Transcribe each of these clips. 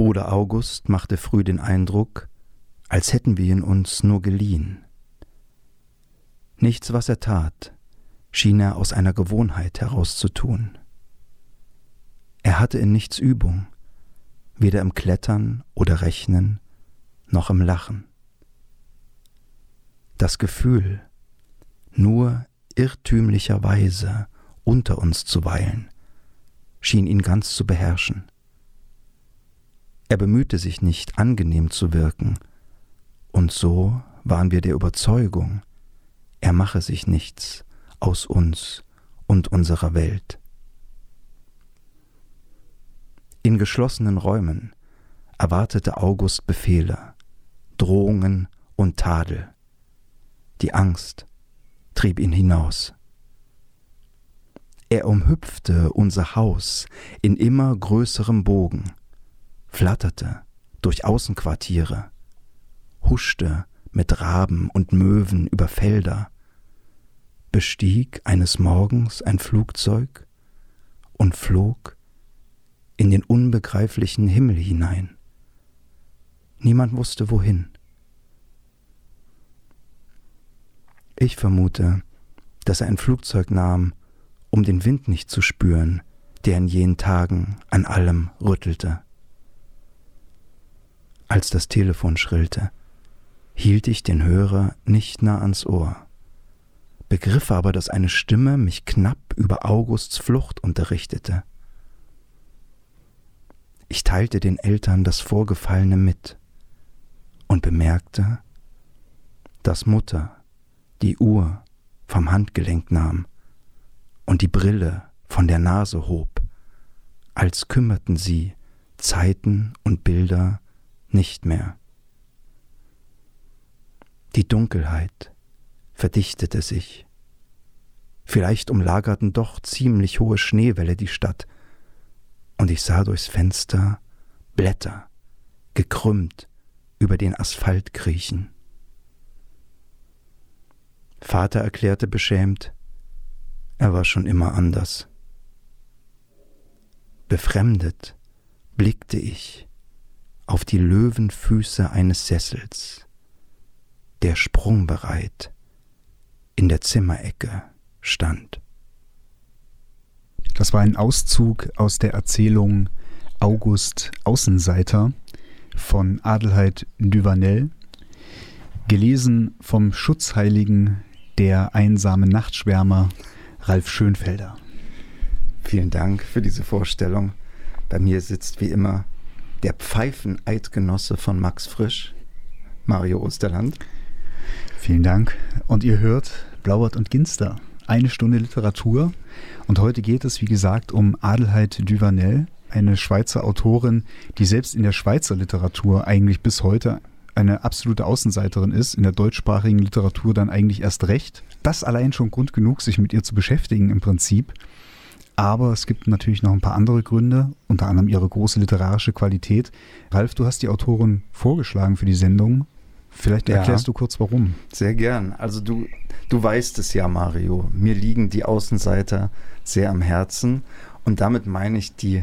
Bruder August machte früh den Eindruck, als hätten wir ihn uns nur geliehen. Nichts, was er tat, schien er aus einer Gewohnheit herauszutun. Er hatte in nichts Übung, weder im Klettern oder Rechnen noch im Lachen. Das Gefühl, nur irrtümlicherweise unter uns zu weilen, schien ihn ganz zu beherrschen. Er bemühte sich nicht, angenehm zu wirken, und so waren wir der Überzeugung, er mache sich nichts aus uns und unserer Welt. In geschlossenen Räumen erwartete August Befehle, Drohungen und Tadel. Die Angst trieb ihn hinaus. Er umhüpfte unser Haus in immer größerem Bogen, flatterte durch Außenquartiere, huschte mit Raben und Möwen über Felder, bestieg eines Morgens ein Flugzeug und flog in den unbegreiflichen Himmel hinein. Niemand wusste wohin. Ich vermute, dass er ein Flugzeug nahm, um den Wind nicht zu spüren, der in jenen Tagen an allem rüttelte. Als das Telefon schrillte, hielt ich den Hörer nicht nah ans Ohr, begriff aber, dass eine Stimme mich knapp über Augusts Flucht unterrichtete. Ich teilte den Eltern das Vorgefallene mit und bemerkte, dass Mutter die Uhr vom Handgelenk nahm und die Brille von der Nase hob, als kümmerten sie Zeiten und Bilder nicht mehr. Die Dunkelheit verdichtete sich. Vielleicht umlagerten doch ziemlich hohe Schneewälle die Stadt, und ich sah durchs Fenster Blätter, gekrümmt, über den Asphalt kriechen. Vater erklärte beschämt, er war schon immer anders. Befremdet blickte ich auf die Löwenfüße eines Sessels, der sprungbereit in der Zimmerecke stand. Das war ein Auszug aus der Erzählung August Außenseiter von Adelheid Duvanel, gelesen vom Schutzheiligen der einsamen Nachtschwärmer Ralf Schönfelder. Vielen Dank für diese Vorstellung. Bei mir sitzt wie immer der Pfeifeneidgenosse von Max Frisch, Mario Osterland. Vielen Dank. Und ihr hört Blaubart und Ginster, eine Stunde Literatur. Und heute geht es, wie gesagt, um Adelheid Duvanel, eine Schweizer Autorin, die selbst in der Schweizer Literatur eigentlich bis heute eine absolute Außenseiterin ist, in der deutschsprachigen Literatur dann eigentlich erst recht. Das allein schon Grund genug, sich mit ihr zu beschäftigen im Prinzip. Aber es gibt natürlich noch ein paar andere Gründe, unter anderem ihre große literarische Qualität. Ralf, du hast die Autorin vorgeschlagen für die Sendung. Vielleicht erklärst ja, du kurz warum. Sehr gern. Also du, du weißt es ja, Mario. Mir liegen die Außenseiter sehr am Herzen. Und damit meine ich die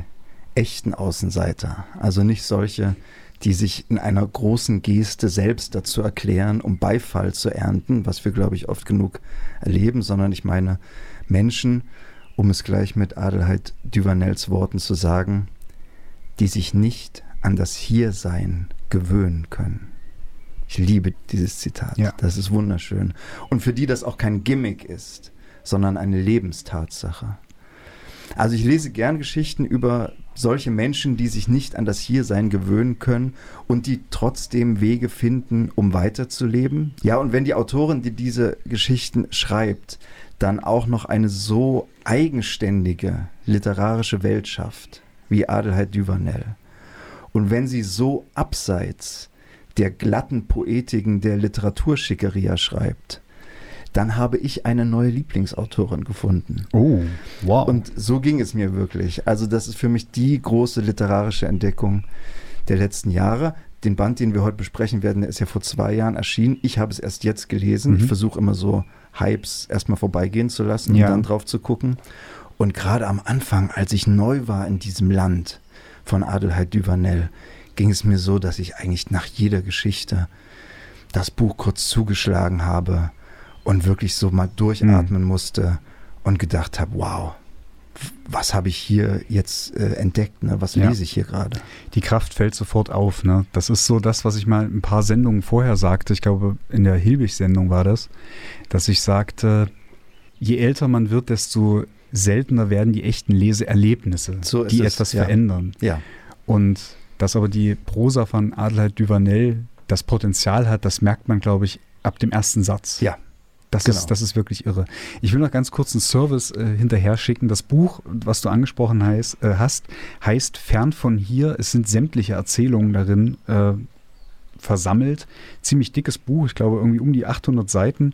echten Außenseiter. Also nicht solche, die sich in einer großen Geste selbst dazu erklären, um Beifall zu ernten, was wir, glaube ich, oft genug erleben, sondern ich meine Menschen, um es gleich mit Adelheid Duvanels Worten zu sagen, die sich nicht an das Hiersein gewöhnen können. Ich liebe dieses Zitat. Ja. Das ist wunderschön. Und für die das auch kein Gimmick ist, sondern eine Lebenstatsache. Also ich lese gern Geschichten über solche Menschen, die sich nicht an das Hiersein gewöhnen können und die trotzdem Wege finden, um weiterzuleben. Ja, und wenn die Autorin, die diese Geschichten schreibt, dann auch noch eine so eigenständige literarische Welt schafft, wie Adelheid Duvanel, und wenn sie so abseits der glatten Poetiken der Literaturschickeria schreibt, dann habe ich eine neue Lieblingsautorin gefunden. Oh, wow. Und so ging es mir wirklich. Also das ist für mich die große literarische Entdeckung der letzten Jahre. Den Band, den wir heute besprechen werden, der ist ja vor zwei Jahren erschienen. Ich habe es erst jetzt gelesen. Mhm. Ich versuche immer so Hypes erstmal vorbeigehen zu lassen ja. und dann drauf zu gucken. Und gerade am Anfang, als ich neu war in diesem Land von Adelheid Duvanel, ging es mir so, dass ich eigentlich nach jeder Geschichte das Buch kurz zugeschlagen habe und wirklich so mal durchatmen mhm. musste und gedacht habe, wow, was habe ich hier jetzt äh, entdeckt? Ne? Was lese ich hier gerade? Die Kraft fällt sofort auf. Ne? Das ist so das, was ich mal ein paar Sendungen vorher sagte. Ich glaube, in der Hilbig-Sendung war das, dass ich sagte, je älter man wird, desto seltener werden die echten Leseerlebnisse, so die es, etwas ja. verändern. Ja. Und dass aber die Prosa von Adelheid Duvanel das Potenzial hat, das merkt man, glaube ich, ab dem ersten Satz. Ja, das, genau. ist, das ist wirklich irre. Ich will noch ganz kurz einen Service äh, hinterher schicken. Das Buch, was du angesprochen heißt, äh, hast, heißt Fern von hier. Es sind sämtliche Erzählungen darin äh, versammelt. Ziemlich dickes Buch, ich glaube irgendwie um die 800 Seiten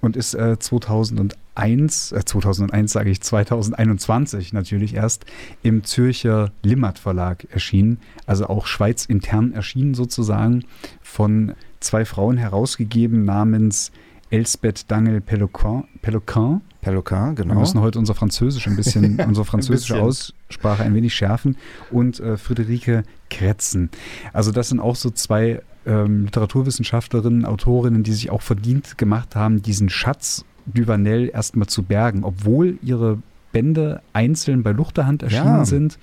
und ist äh, 2001, äh, 2001 sage ich, 2021 natürlich erst im Zürcher Limmat Verlag erschienen, also auch Schweiz intern erschienen sozusagen, von zwei Frauen herausgegeben namens Elsbeth Dangel Peloquin. Peloquin. Peloquin, genau. Wir müssen heute unser Französisch ein bisschen, unsere französische ein Aussprache ein wenig schärfen. Und äh, Friederike Kretzen. Also das sind auch so zwei ähm, Literaturwissenschaftlerinnen, Autorinnen, die sich auch verdient gemacht haben, diesen Schatz Duvanel erstmal zu bergen, obwohl ihre Bände einzeln bei Luchterhand erschienen ja. sind.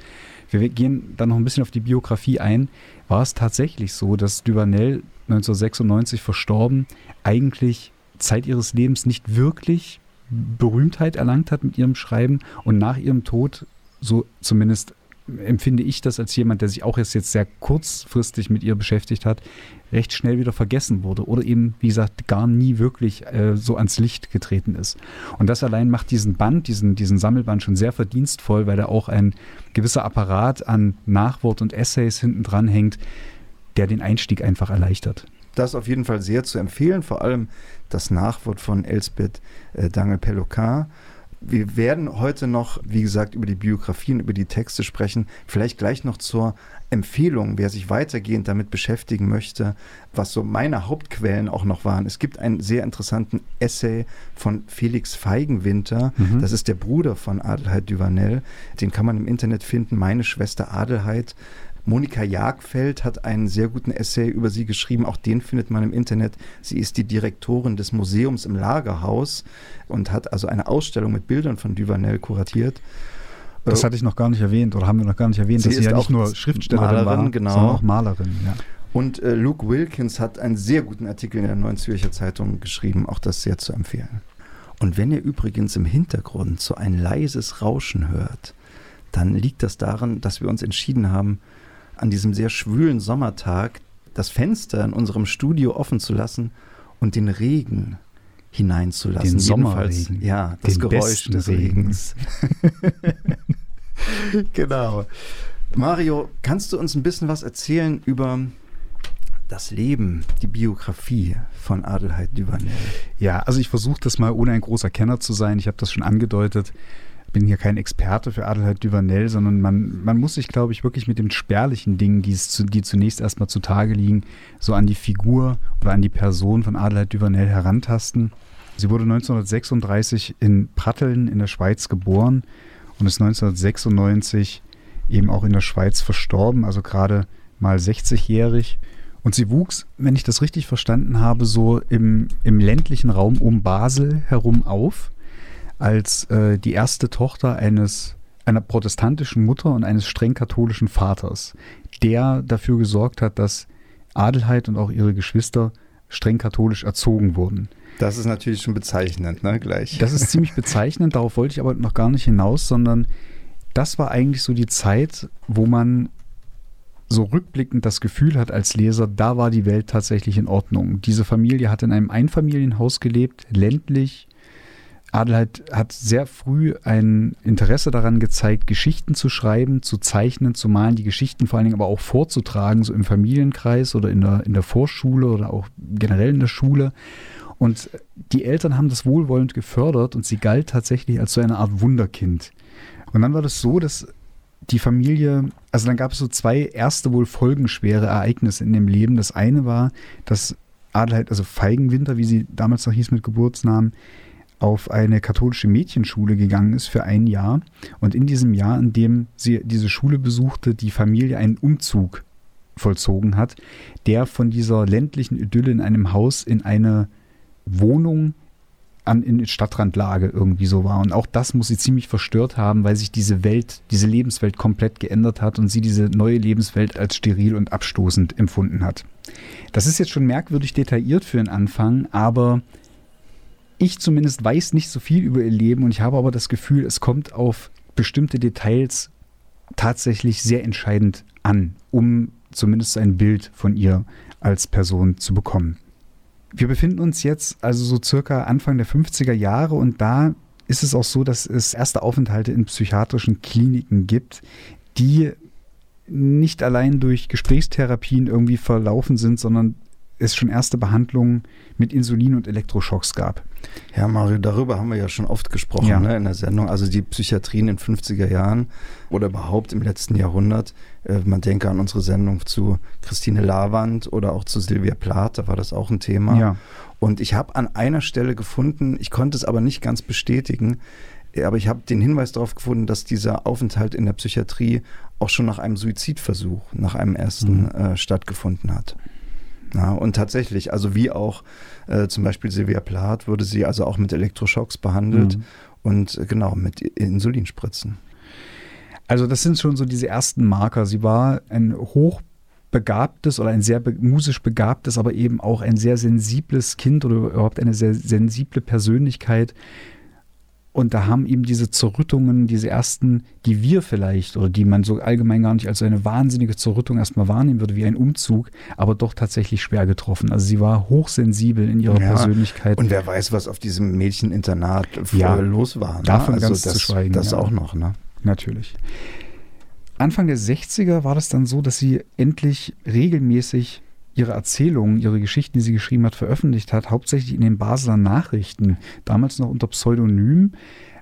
Wir gehen dann noch ein bisschen auf die Biografie ein. War es tatsächlich so, dass Duvanel 1996 verstorben, eigentlich Zeit ihres Lebens nicht wirklich Berühmtheit erlangt hat mit ihrem Schreiben und nach ihrem Tod, so zumindest empfinde ich das als jemand, der sich auch erst jetzt sehr kurzfristig mit ihr beschäftigt hat, recht schnell wieder vergessen wurde oder eben, wie gesagt, gar nie wirklich äh, so ans Licht getreten ist. Und das allein macht diesen Band, diesen, diesen Sammelband schon sehr verdienstvoll, weil da auch ein gewisser Apparat an Nachwort und Essays hinten dran hängt, der den Einstieg einfach erleichtert. Das auf jeden Fall sehr zu empfehlen, vor allem das Nachwort von Elsbeth äh, Dangel-Peloquin. Wir werden heute noch, wie gesagt, über die Biografien, über die Texte sprechen. Vielleicht gleich noch zur Empfehlung, wer sich weitergehend damit beschäftigen möchte, was so meine Hauptquellen auch noch waren. Es gibt einen sehr interessanten Essay von Felix Feigenwinter. Mhm. Das ist der Bruder von Adelheid Duvanel. Den kann man im Internet finden. Meine Schwester Adelheid Monika Jagfeld hat einen sehr guten Essay über sie geschrieben. Auch den findet man im Internet. Sie ist die Direktorin des Museums im Lagerhaus und hat also eine Ausstellung mit Bildern von Duvanel kuratiert. Das äh, hatte ich noch gar nicht erwähnt oder haben wir noch gar nicht erwähnt, sie dass sie ja nicht nur Schriftstellerin Malerin, war, genau. sondern auch Malerin. Ja. Und äh, Luke Wilkins hat einen sehr guten Artikel in der Neuen Zürcher Zeitung geschrieben, auch das sehr zu empfehlen. Und wenn ihr übrigens im Hintergrund so ein leises Rauschen hört, dann liegt das daran, dass wir uns entschieden haben, an diesem sehr schwülen Sommertag das Fenster in unserem Studio offen zu lassen und den Regen hineinzulassen. Den Sommerregen. Ja, das den Geräusch des Regens. genau. Mario, kannst du uns ein bisschen was erzählen über das Leben, die Biografie von Adelheid Duvanel? Ja, also ich versuche das mal ohne ein großer Kenner zu sein. Ich habe das schon angedeutet bin hier kein Experte für Adelheid Duvanel, sondern man, man muss sich, glaube ich, wirklich mit den spärlichen Dingen, die, zu, die zunächst erstmal zutage liegen, so an die Figur oder an die Person von Adelheid Duvanel herantasten. Sie wurde 1936 in Pratteln in der Schweiz geboren und ist 1996 eben auch in der Schweiz verstorben, also gerade mal 60-jährig. Und sie wuchs, wenn ich das richtig verstanden habe, so im, im ländlichen Raum um Basel herum auf als äh, die erste Tochter eines einer protestantischen Mutter und eines streng katholischen Vaters, der dafür gesorgt hat, dass Adelheid und auch ihre Geschwister streng katholisch erzogen wurden. Das ist natürlich schon bezeichnend, ne, gleich. Das ist ziemlich bezeichnend, darauf wollte ich aber noch gar nicht hinaus, sondern das war eigentlich so die Zeit, wo man so rückblickend das Gefühl hat als Leser, da war die Welt tatsächlich in Ordnung. Diese Familie hat in einem Einfamilienhaus gelebt, ländlich, Adelheid hat sehr früh ein Interesse daran gezeigt, Geschichten zu schreiben, zu zeichnen, zu malen, die Geschichten vor allen Dingen aber auch vorzutragen, so im Familienkreis oder in der, in der Vorschule oder auch generell in der Schule. Und die Eltern haben das wohlwollend gefördert und sie galt tatsächlich als so eine Art Wunderkind. Und dann war das so, dass die Familie, also dann gab es so zwei erste wohl folgenschwere Ereignisse in dem Leben. Das eine war, dass Adelheid, also Feigenwinter, wie sie damals noch hieß mit Geburtsnamen, auf eine katholische Mädchenschule gegangen ist für ein Jahr und in diesem Jahr, in dem sie diese Schule besuchte, die Familie einen Umzug vollzogen hat, der von dieser ländlichen Idylle in einem Haus in eine Wohnung an, in Stadtrandlage irgendwie so war. Und auch das muss sie ziemlich verstört haben, weil sich diese Welt, diese Lebenswelt komplett geändert hat und sie diese neue Lebenswelt als steril und abstoßend empfunden hat. Das ist jetzt schon merkwürdig detailliert für den Anfang, aber ich zumindest weiß nicht so viel über ihr Leben und ich habe aber das Gefühl, es kommt auf bestimmte Details tatsächlich sehr entscheidend an, um zumindest ein Bild von ihr als Person zu bekommen. Wir befinden uns jetzt also so circa Anfang der 50er Jahre und da ist es auch so, dass es erste Aufenthalte in psychiatrischen Kliniken gibt, die nicht allein durch Gesprächstherapien irgendwie verlaufen sind, sondern es schon erste Behandlungen mit Insulin und Elektroschocks gab. Ja, Mario, darüber haben wir ja schon oft gesprochen ja. ne, in der Sendung. Also die Psychiatrie in den 50er Jahren oder überhaupt im letzten Jahrhundert. Äh, man denke an unsere Sendung zu Christine Lavand oder auch zu Silvia Plath, da war das auch ein Thema. Ja. Und ich habe an einer Stelle gefunden, ich konnte es aber nicht ganz bestätigen, aber ich habe den Hinweis darauf gefunden, dass dieser Aufenthalt in der Psychiatrie auch schon nach einem Suizidversuch, nach einem ersten mhm. äh, stattgefunden hat. Ja, und tatsächlich, also wie auch äh, zum Beispiel Silvia Plath, wurde sie also auch mit Elektroschocks behandelt mhm. und äh, genau mit Insulinspritzen. Also das sind schon so diese ersten Marker. Sie war ein hochbegabtes oder ein sehr be musisch begabtes, aber eben auch ein sehr sensibles Kind oder überhaupt eine sehr sensible Persönlichkeit, und da haben eben diese Zerrüttungen, diese ersten, die wir vielleicht oder die man so allgemein gar nicht als eine wahnsinnige Zerrüttung erstmal wahrnehmen würde, wie ein Umzug, aber doch tatsächlich schwer getroffen. Also sie war hochsensibel in ihrer ja, Persönlichkeit. Und wer weiß, was auf diesem Mädcheninternat ja, los war. Ne? Davon also ganz das, zu schweigen. Das ja. auch noch, ne? Natürlich. Anfang der 60er war das dann so, dass sie endlich regelmäßig ihre Erzählungen, ihre Geschichten, die sie geschrieben hat, veröffentlicht hat, hauptsächlich in den Basler Nachrichten, damals noch unter Pseudonym.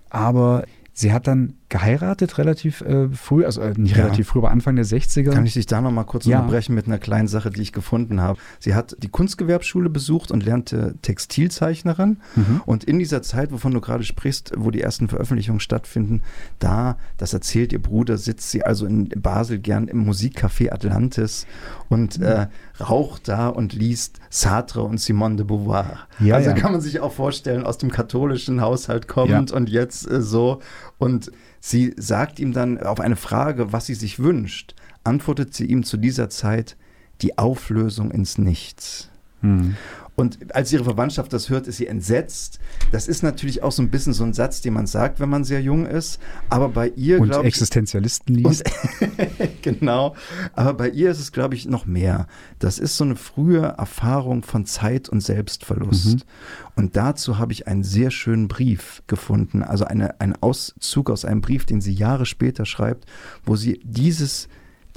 Aber sie hat dann geheiratet relativ äh, früh, also äh, nicht ja. relativ früh, aber Anfang der 60er. Kann ich dich da noch mal kurz ja. unterbrechen mit einer kleinen Sache, die ich gefunden habe. Sie hat die Kunstgewerbschule besucht und lernte Textilzeichnerin. Mhm. Und in dieser Zeit, wovon du gerade sprichst, wo die ersten Veröffentlichungen stattfinden, da, das erzählt ihr Bruder, sitzt sie also in Basel gern im Musikcafé Atlantis und mhm. äh, raucht da und liest Sartre und Simone de Beauvoir. Ja, also kann man sich auch vorstellen, aus dem katholischen Haushalt kommend und jetzt äh, so und Sie sagt ihm dann auf eine Frage, was sie sich wünscht, antwortet sie ihm zu dieser Zeit die Auflösung ins Nichts. Hm. Und als ihre Verwandtschaft das hört, ist sie entsetzt. Das ist natürlich auch so ein bisschen so ein Satz, den man sagt, wenn man sehr jung ist. Aber bei ihr, glaube ich. Existenzialisten liest. Und, genau. Aber bei ihr ist es, glaube ich, noch mehr. Das ist so eine frühe Erfahrung von Zeit und Selbstverlust. Mhm. Und dazu habe ich einen sehr schönen Brief gefunden. Also eine, einen Auszug aus einem Brief, den sie Jahre später schreibt, wo sie dieses,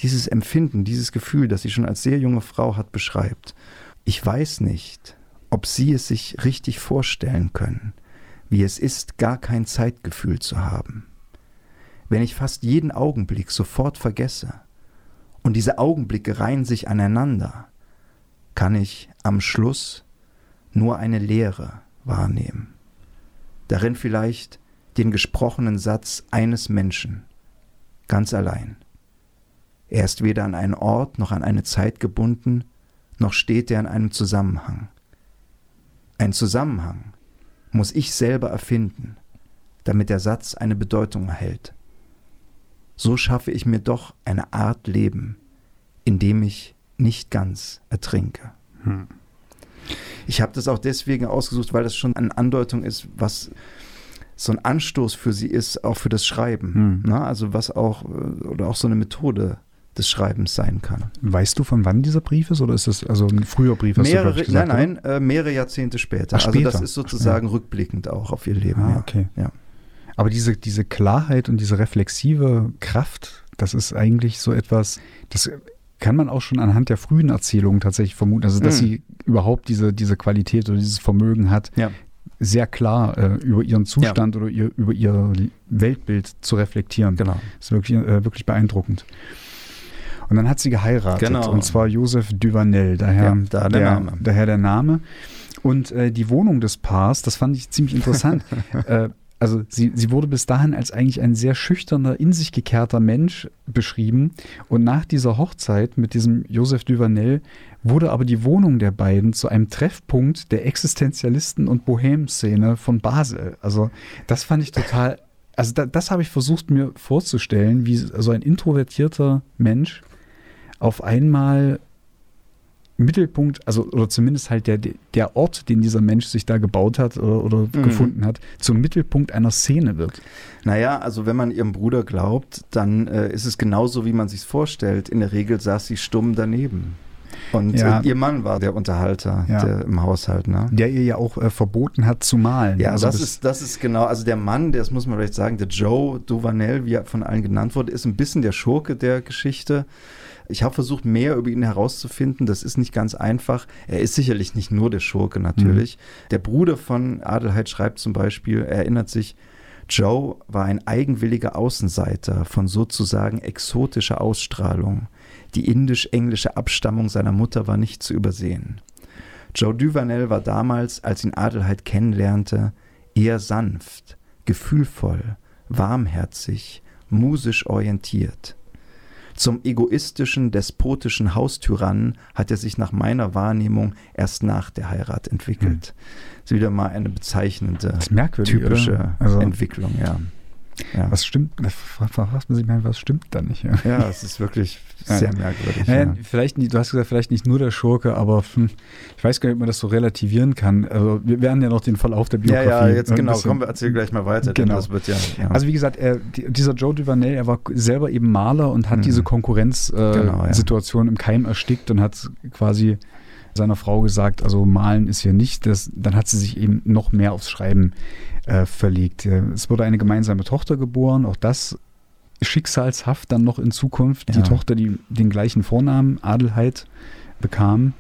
dieses Empfinden, dieses Gefühl, das sie schon als sehr junge Frau hat, beschreibt. Ich weiß nicht, ob Sie es sich richtig vorstellen können, wie es ist, gar kein Zeitgefühl zu haben. Wenn ich fast jeden Augenblick sofort vergesse und diese Augenblicke reihen sich aneinander, kann ich am Schluss nur eine Leere wahrnehmen. Darin vielleicht den gesprochenen Satz eines Menschen, ganz allein. Er ist weder an einen Ort noch an eine Zeit gebunden, noch steht er in einem Zusammenhang. Ein Zusammenhang muss ich selber erfinden, damit der Satz eine Bedeutung erhält. So schaffe ich mir doch eine Art Leben, in dem ich nicht ganz ertrinke. Hm. Ich habe das auch deswegen ausgesucht, weil das schon eine Andeutung ist, was so ein Anstoß für sie ist, auch für das Schreiben. Hm. Na, also was auch, oder auch so eine Methode des Schreibens sein kann. Weißt du, von wann dieser Brief ist oder ist das also ein früher Brief? mehrere, du, gesagt, nein, nein, äh, mehrere Jahrzehnte später. Ach, später. Also das ist sozusagen ja. rückblickend auch auf ihr Leben. Ah, okay. Ja. Aber diese, diese Klarheit und diese reflexive Kraft, das ist eigentlich so etwas, das kann man auch schon anhand der frühen Erzählungen tatsächlich vermuten. Also, dass mhm. sie überhaupt diese, diese Qualität oder dieses Vermögen hat, ja. sehr klar äh, über ihren Zustand ja. oder ihr, über ihr Weltbild zu reflektieren. Genau. Das ist wirklich, äh, wirklich beeindruckend. Und dann hat sie geheiratet. Genau. Und zwar Joseph Duvanel, daher, ja, da der, der, Name. daher der Name. Und äh, die Wohnung des Paars, das fand ich ziemlich interessant. äh, also sie, sie wurde bis dahin als eigentlich ein sehr schüchterner, in sich gekehrter Mensch beschrieben. Und nach dieser Hochzeit mit diesem Joseph Duvanel wurde aber die Wohnung der beiden zu einem Treffpunkt der Existenzialisten und Bohem-Szene von Basel. Also das fand ich total, also da, das habe ich versucht mir vorzustellen, wie so ein introvertierter Mensch auf einmal Mittelpunkt, also oder zumindest halt der, der Ort, den dieser Mensch sich da gebaut hat oder, oder mhm. gefunden hat, zum Mittelpunkt einer Szene wird. Naja, also wenn man ihrem Bruder glaubt, dann äh, ist es genauso, wie man sich vorstellt. In der Regel saß sie stumm daneben. Und ja. äh, ihr Mann war der Unterhalter ja. der, im Haushalt, ne? Der ihr ja auch äh, verboten hat zu malen. Ja, also das, ist, das ist genau, also der Mann, das muss man vielleicht sagen, der Joe Duvanel, wie er von allen genannt wurde, ist ein bisschen der Schurke der Geschichte. Ich habe versucht, mehr über ihn herauszufinden. Das ist nicht ganz einfach. Er ist sicherlich nicht nur der Schurke, natürlich. Mhm. Der Bruder von Adelheid schreibt zum Beispiel, er erinnert sich, Joe war ein eigenwilliger Außenseiter von sozusagen exotischer Ausstrahlung. Die indisch-englische Abstammung seiner Mutter war nicht zu übersehen. Joe Duvanel war damals, als ihn Adelheid kennenlernte, eher sanft, gefühlvoll, warmherzig, musisch orientiert. Zum egoistischen, despotischen Haustyrannen hat er sich nach meiner Wahrnehmung erst nach der Heirat entwickelt. Hm. Das ist wieder mal eine bezeichnende, typische also, Entwicklung, ja. Ja. Was stimmt, da fragt man sich mal, was stimmt da nicht? Ja, ja es ist wirklich sehr ja. merkwürdig. Ja. Vielleicht nicht, du hast gesagt, vielleicht nicht nur der Schurke, aber hm, ich weiß gar nicht, ob man das so relativieren kann. Also wir werden ja noch den Verlauf der Biografie. Ja, ja, jetzt genau, komm, wir erzählen gleich mal weiter. Genau. Das wird ja, Also wie gesagt, er, dieser Joe Duvanel, er war selber eben Maler und hat mhm. diese Konkurrenzsituation äh, genau, im Keim erstickt und hat quasi seiner Frau gesagt, also malen ist hier nicht. Das, dann hat sie sich eben noch mehr aufs Schreiben äh, verlegt. Es wurde eine gemeinsame Tochter geboren, auch das schicksalshaft dann noch in Zukunft. Ja. Die Tochter, die den gleichen Vornamen Adelheid bekam.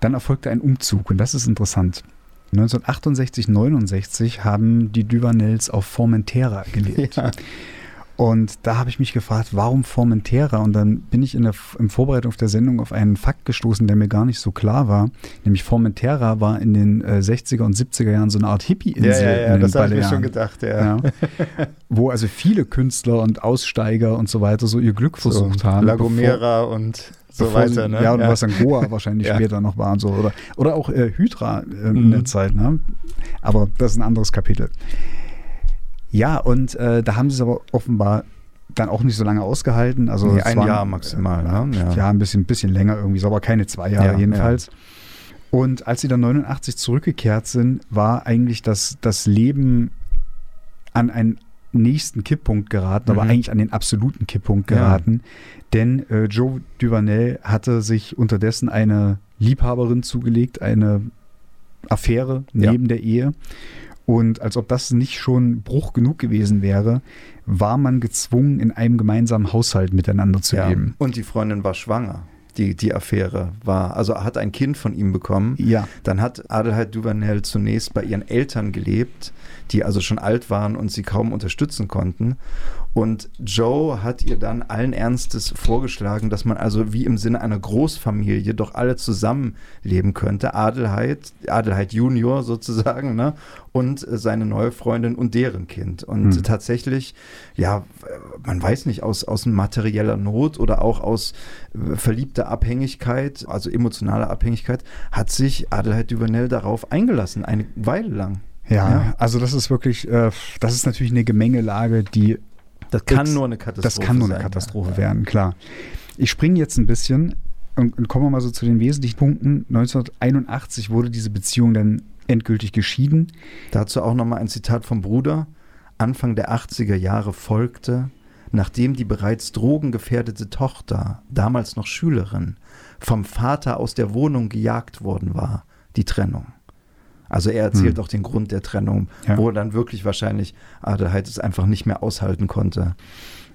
Dann erfolgte ein Umzug und das ist interessant. 1968, 69 haben die Duvanels auf Formentera gelebt. Ja. Und da habe ich mich gefragt, warum Formentera? Und dann bin ich in der in Vorbereitung auf der Sendung auf einen Fakt gestoßen, der mir gar nicht so klar war. Nämlich Formentera war in den äh, 60er und 70er Jahren so eine Art Hippie-Insel. Ja, ja, ja das habe ich mir schon gedacht, ja. ja. Wo also viele Künstler und Aussteiger und so weiter so ihr Glück so, versucht haben. La Gomera und so weiter. Ne? Ja, und ja. was Angoa wahrscheinlich ja. später noch war und so. Oder, oder auch äh, Hydra äh, mhm. in der Zeit. Ne? Aber das ist ein anderes Kapitel. Ja, und äh, da haben sie es aber offenbar dann auch nicht so lange ausgehalten. Also nee, ein waren, Jahr maximal. Ne? Ja. ja, ein bisschen, bisschen länger irgendwie, so, aber keine zwei Jahre ja, jedenfalls. Ja. Und als sie dann 89 zurückgekehrt sind, war eigentlich das, das Leben an einen nächsten Kipppunkt geraten, mhm. aber eigentlich an den absoluten Kipppunkt geraten. Denn äh, Joe Duvanel hatte sich unterdessen eine Liebhaberin zugelegt, eine Affäre neben der Ehe. Und als ob das nicht schon Bruch genug gewesen wäre, war man gezwungen, in einem gemeinsamen Haushalt miteinander zu ja. leben. Und die Freundin war schwanger. Die, die Affäre war, also hat ein Kind von ihm bekommen. Ja. Dann hat Adelheid Duvanel zunächst bei ihren Eltern gelebt, die also schon alt waren und sie kaum unterstützen konnten. Und Joe hat ihr dann allen Ernstes vorgeschlagen, dass man also wie im Sinne einer Großfamilie doch alle zusammenleben könnte. Adelheid, Adelheid Junior sozusagen, ne? Und seine neue Freundin und deren Kind. Und hm. tatsächlich, ja, man weiß nicht, aus, aus materieller Not oder auch aus äh, verliebter Abhängigkeit, also emotionaler Abhängigkeit, hat sich Adelheid Duvanel darauf eingelassen, eine Weile lang. Ja, ja, also das ist wirklich, äh, das ist natürlich eine Gemengelage, die das kann X, nur eine Katastrophe Das kann nur eine sein, Katastrophe ja. werden, klar. Ich springe jetzt ein bisschen und, und kommen wir mal so zu den wesentlichen Punkten. 1981 wurde diese Beziehung dann endgültig geschieden. Dazu auch nochmal ein Zitat vom Bruder. Anfang der 80er Jahre folgte, nachdem die bereits drogengefährdete Tochter, damals noch Schülerin, vom Vater aus der Wohnung gejagt worden war, die Trennung. Also er erzählt hm. auch den Grund der Trennung, ja. wo er dann wirklich wahrscheinlich Adelheid es einfach nicht mehr aushalten konnte.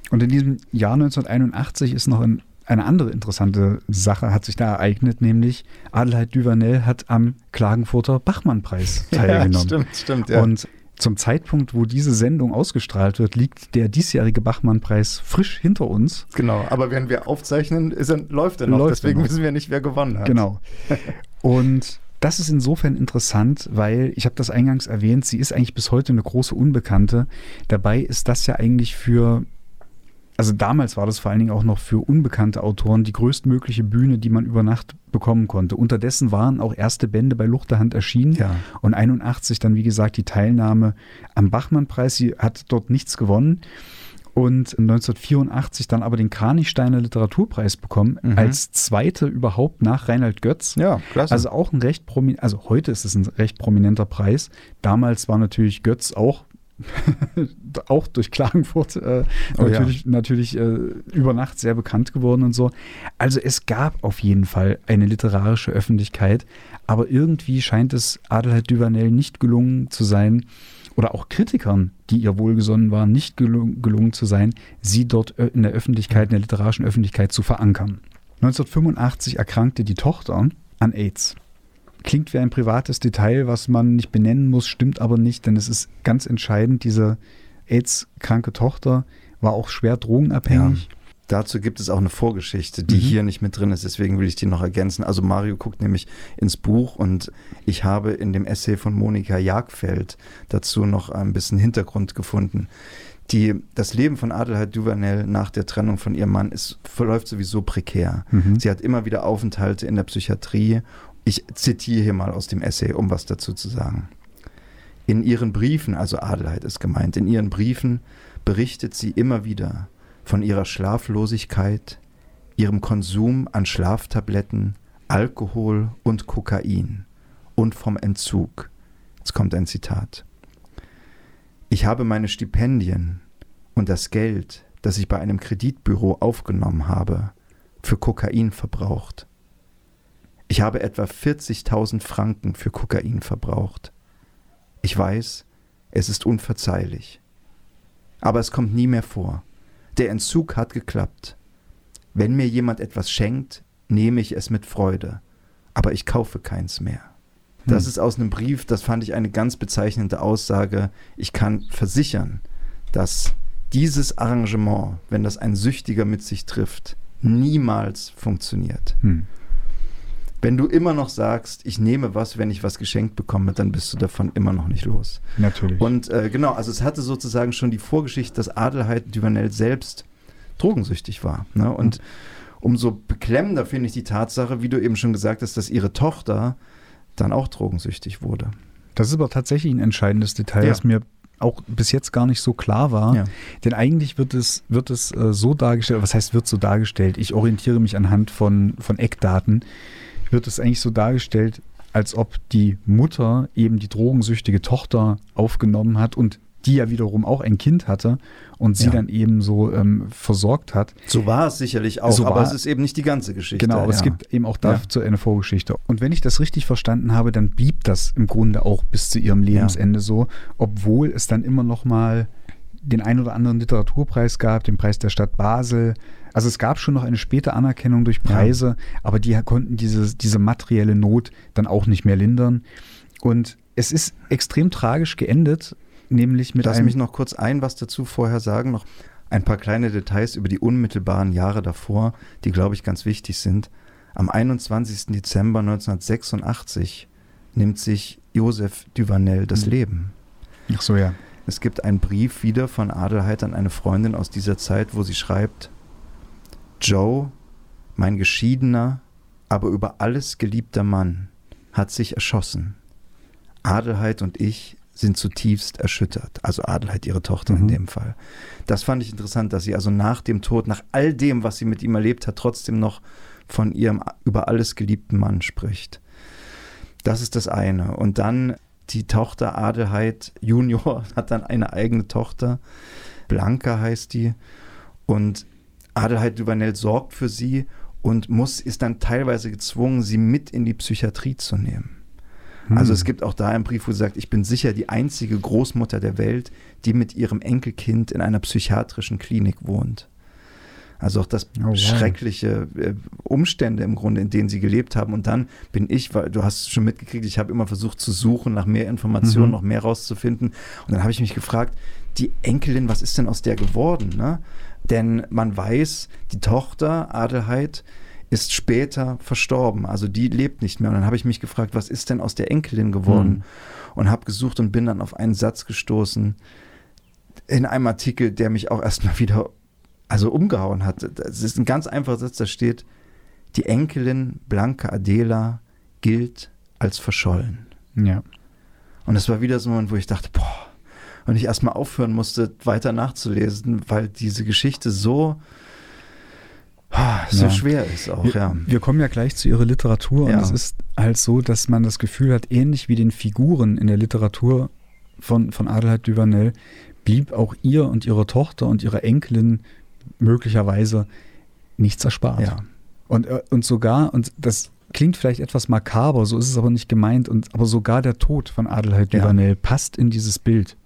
Und in diesem Jahr 1981 ist noch ein, eine andere interessante Sache hat sich da ereignet, nämlich Adelheid Duvanel hat am Klagenfurter Bachmann-Preis teilgenommen. Ja, stimmt, stimmt. Ja. Und zum Zeitpunkt, wo diese Sendung ausgestrahlt wird, liegt der diesjährige Bachmann-Preis frisch hinter uns. Genau, aber wenn wir aufzeichnen, er, läuft er noch. Läuft Deswegen noch. wissen wir nicht, wer gewonnen hat. Genau. Und das ist insofern interessant, weil ich habe das eingangs erwähnt, sie ist eigentlich bis heute eine große Unbekannte. Dabei ist das ja eigentlich für also damals war das vor allen Dingen auch noch für unbekannte Autoren die größtmögliche Bühne, die man über Nacht bekommen konnte. Unterdessen waren auch erste Bände bei Luchterhand erschienen Ja. und 81 dann, wie gesagt, die Teilnahme am Bachmann-Preis. Sie hat dort nichts gewonnen und 1984 dann aber den Kranichsteiner Literaturpreis bekommen, Mhm. als zweite überhaupt nach Reinhard Götz. Ja, klasse. Also auch ein recht prominenter, also heute ist es ein recht prominenter Preis. Damals war natürlich Götz auch, auch durch Klagenfurt äh, Oh ja. natürlich, natürlich äh, über Nacht sehr bekannt geworden und so. Also es gab auf jeden Fall eine literarische Öffentlichkeit, aber irgendwie scheint es Adelheid Duvanel nicht gelungen zu sein, oder auch Kritikern, die ihr wohlgesonnen waren, nicht gelungen, gelungen zu sein, sie dort ö- in der Öffentlichkeit, in der literarischen Öffentlichkeit zu verankern. 1985 erkrankte die Tochter an AIDS. Klingt wie ein privates Detail, was man nicht benennen muss, stimmt aber nicht, denn es ist ganz entscheidend, diese AIDS-kranke Tochter war auch schwer drogenabhängig. Dazu gibt es auch eine Vorgeschichte, die Mhm. hier nicht mit drin ist, deswegen will ich die noch ergänzen. Also Mario guckt nämlich ins Buch und ich habe in dem Essay von Monika Jagfeld dazu noch ein bisschen Hintergrund gefunden. Die, das Leben von Adelheid Duvanel nach der Trennung von ihrem Mann ist, verläuft sowieso prekär. Mhm. Sie hat immer wieder Aufenthalte in der Psychiatrie. Ich zitiere hier mal aus dem Essay, um was dazu zu sagen. In ihren Briefen, also Adelheid ist gemeint, in ihren Briefen berichtet sie immer wieder von ihrer Schlaflosigkeit, ihrem Konsum an Schlaftabletten, Alkohol und Kokain und vom Entzug. Jetzt kommt ein Zitat. Ich habe meine Stipendien und das Geld, das ich bei einem Kreditbüro aufgenommen habe, für Kokain verbraucht. Ich habe etwa 40.000 Franken für Kokain verbraucht. Ich weiß, es ist unverzeihlich. Aber es kommt nie mehr vor. Der Entzug hat geklappt. Wenn mir jemand etwas schenkt, nehme ich es mit Freude. Aber ich kaufe keins mehr. Das Hm. ist aus einem Brief, das fand ich eine ganz bezeichnende Aussage. Ich kann versichern, dass dieses Arrangement, wenn das ein Süchtiger mit sich trifft, niemals funktioniert. Hm. Wenn du immer noch sagst, ich nehme was, wenn ich was geschenkt bekomme, dann bist du davon immer noch nicht los. Natürlich. Und äh, genau, also es hatte sozusagen schon die Vorgeschichte, dass Adelheid Duvanel selbst drogensüchtig war. Ne? Und umso beklemmender finde ich die Tatsache, wie du eben schon gesagt hast, dass ihre Tochter dann auch drogensüchtig wurde. Das ist aber tatsächlich ein entscheidendes Detail, Ja. das mir auch bis jetzt gar nicht so klar war. Ja. Denn eigentlich wird es, wird es äh, so dargestellt, was heißt wird so dargestellt? Ich orientiere mich anhand von, von Eckdaten. Wird es eigentlich so dargestellt, als ob die Mutter eben die drogensüchtige Tochter aufgenommen hat und die ja wiederum auch ein Kind hatte und sie Ja. dann eben so ähm, versorgt hat. So war es sicherlich auch, So aber es ist eben nicht die ganze Geschichte. Genau, aber es ja. gibt eben auch Ja. dazu eine Vorgeschichte. Und wenn ich das richtig verstanden habe, dann blieb das im Grunde auch bis zu ihrem Lebensende so, obwohl es dann immer noch mal den ein oder anderen Literaturpreis gab, den Preis der Stadt Basel. Also es gab schon noch eine späte Anerkennung durch Preise, aber die konnten diese, diese materielle Not dann auch nicht mehr lindern. Und es ist extrem tragisch geendet, nämlich mit Lass einem... mich noch kurz ein was dazu vorher sagen, noch ein paar kleine Details über die unmittelbaren Jahre davor, die, glaube ich, ganz wichtig sind. Am 21. Dezember 1986 nimmt sich Josef Duvanel das Mhm. Leben. Ach so, ja. Es gibt einen Brief wieder von Adelheid an eine Freundin aus dieser Zeit, wo sie schreibt, Joe, mein geschiedener, aber über alles geliebter Mann, hat sich erschossen. Adelheid und ich sind zutiefst erschüttert. Also Adelheid, ihre Tochter in Mhm. dem Fall. Das fand ich interessant, dass sie also nach dem Tod, nach all dem, was sie mit ihm erlebt hat, trotzdem noch von ihrem über alles geliebten Mann spricht. Das ist das eine. Und dann die Tochter Adelheid Junior hat dann eine eigene Tochter. Blanca heißt die. Und Adelheid Duvanel sorgt für sie und muss, ist dann teilweise gezwungen, sie mit in die Psychiatrie zu nehmen. Also Hm. es gibt auch da einen Brief, wo sie sagt, ich bin sicher die einzige Großmutter der Welt, die mit ihrem Enkelkind in einer psychiatrischen Klinik wohnt. Also auch das Oh, wow. schreckliche äh, Umstände im Grunde, in denen sie gelebt haben. Und dann bin ich, weil du hast es schon mitgekriegt, ich habe immer versucht zu suchen nach mehr Informationen, Mhm. noch mehr rauszufinden. Und dann habe ich mich gefragt, die Enkelin, was ist denn aus der geworden? Ne? Denn man weiß, die Tochter Adelheid ist später verstorben. Also die lebt nicht mehr. Und dann habe ich mich gefragt, was ist denn aus der Enkelin geworden? Mhm. Und habe gesucht und bin dann auf einen Satz gestoßen in einem Artikel, der mich auch erstmal wieder also umgehauen hat. Das ist ein ganz einfacher Satz, da steht, die Enkelin Blanca Adela gilt als verschollen. Ja. Und das war wieder so ein Moment, wo ich dachte, boah, und ich erstmal aufhören musste, weiter nachzulesen, weil diese Geschichte so, so ja. schwer ist auch, wir, ja. Wir kommen ja gleich zu ihrer Literatur ja. und es ist halt so, dass man das Gefühl hat, ähnlich wie den Figuren in der Literatur von, von Adelheid Duvanel, blieb auch ihr und ihre Tochter und ihre Enkelin möglicherweise nichts erspart. Ja. Und, äh, und sogar, und das klingt vielleicht etwas makaber, so ist es aber nicht gemeint, und, aber sogar der Tod von Adelheid ja. Duvanel passt in dieses Bild.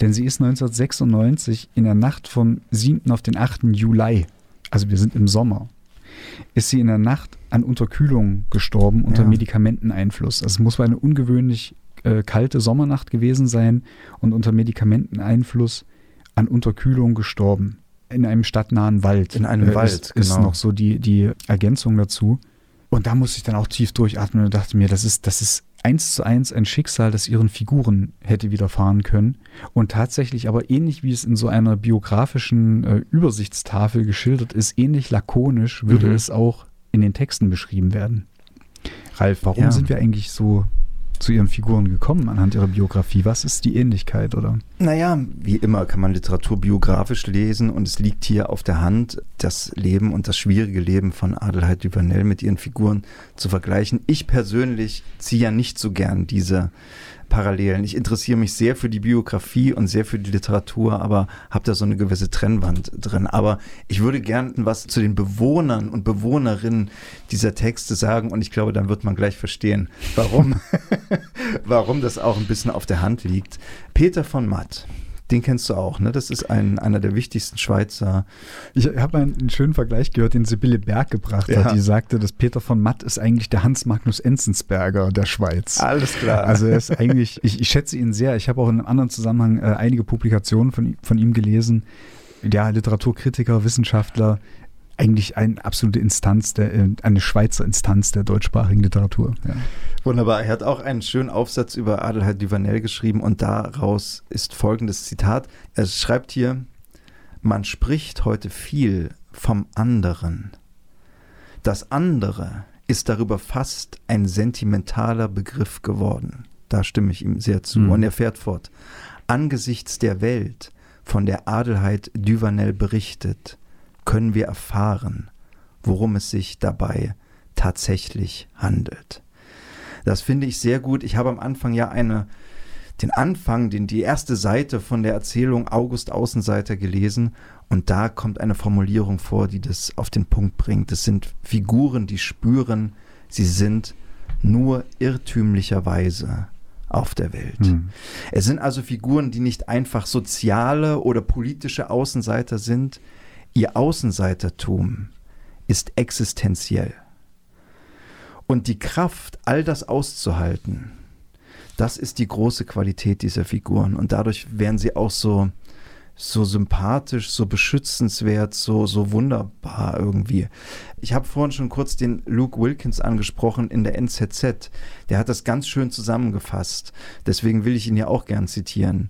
Denn sie ist 1996 in der Nacht vom 7. auf den 8. Juli, also wir sind im Sommer, ist sie in der Nacht an Unterkühlung gestorben unter ja. Medikamenteneinfluss. Also es muss eine ungewöhnlich äh, kalte Sommernacht gewesen sein und unter Medikamenteneinfluss an Unterkühlung gestorben. In einem stadtnahen Wald. In einem äh, Wald, ist, genau. Ist noch so die, die Ergänzung dazu. Und da musste ich dann auch tief durchatmen und dachte mir, das ist, das ist eins zu eins ein Schicksal, das ihren Figuren hätte widerfahren können. Und tatsächlich aber ähnlich wie es in so einer biografischen äh, Übersichtstafel geschildert ist, ähnlich lakonisch würde mhm. es auch in den Texten beschrieben werden. Ralf, warum ja. sind wir eigentlich so zu ihren Figuren gekommen anhand ihrer Biografie? Was ist die Ähnlichkeit, oder? Naja, wie immer kann man Literatur biografisch lesen und es liegt hier auf der Hand, das Leben und das schwierige Leben von Adelheid Duvernell mit ihren Figuren zu vergleichen. Ich persönlich ziehe ja nicht so gern diese Parallelen. Ich interessiere mich sehr für die Biografie und sehr für die Literatur, aber habe da so eine gewisse Trennwand drin. Aber ich würde gern was zu den Bewohnern und Bewohnerinnen dieser Texte sagen und ich glaube, dann wird man gleich verstehen, warum, warum das auch ein bisschen auf der Hand liegt. Peter von Matt den kennst du auch, ne? Das ist ein, einer der wichtigsten Schweizer. Ich habe einen schönen Vergleich gehört, den Sibylle Berg gebracht ja. hat. Die sagte, dass Peter von Matt ist eigentlich der Hans Magnus Enzensberger der Schweiz. Alles klar. Also er ist eigentlich, ich, ich schätze ihn sehr. Ich habe auch in einem anderen Zusammenhang äh, einige Publikationen von, von ihm gelesen. Ja, Literaturkritiker, Wissenschaftler, eigentlich eine absolute Instanz, der, äh, eine Schweizer Instanz der deutschsprachigen Literatur. Ja. Wunderbar. Er hat auch einen schönen Aufsatz über Adelheid Duvanel geschrieben und daraus ist folgendes Zitat. Er schreibt hier, man spricht heute viel vom anderen. Das andere ist darüber fast ein sentimentaler Begriff geworden. Da stimme ich ihm sehr zu. Mhm. Und er fährt fort. Angesichts der Welt, von der Adelheid Duvanel berichtet, können wir erfahren, worum es sich dabei tatsächlich handelt. Das finde ich sehr gut. Ich habe am Anfang ja eine, den Anfang, den, die erste Seite von der Erzählung August Außenseiter gelesen und da kommt eine Formulierung vor, die das auf den Punkt bringt. Es sind Figuren, die spüren, sie sind nur irrtümlicherweise auf der Welt. Hm. Es sind also Figuren, die nicht einfach soziale oder politische Außenseiter sind, Ihr Außenseitertum ist existenziell. Und die Kraft, all das auszuhalten, das ist die große Qualität dieser Figuren. Und dadurch werden sie auch so, so sympathisch, so beschützenswert, so, so wunderbar irgendwie. Ich habe vorhin schon kurz den Luke Wilkins angesprochen in der NZZ. Der hat das ganz schön zusammengefasst. Deswegen will ich ihn ja auch gern zitieren.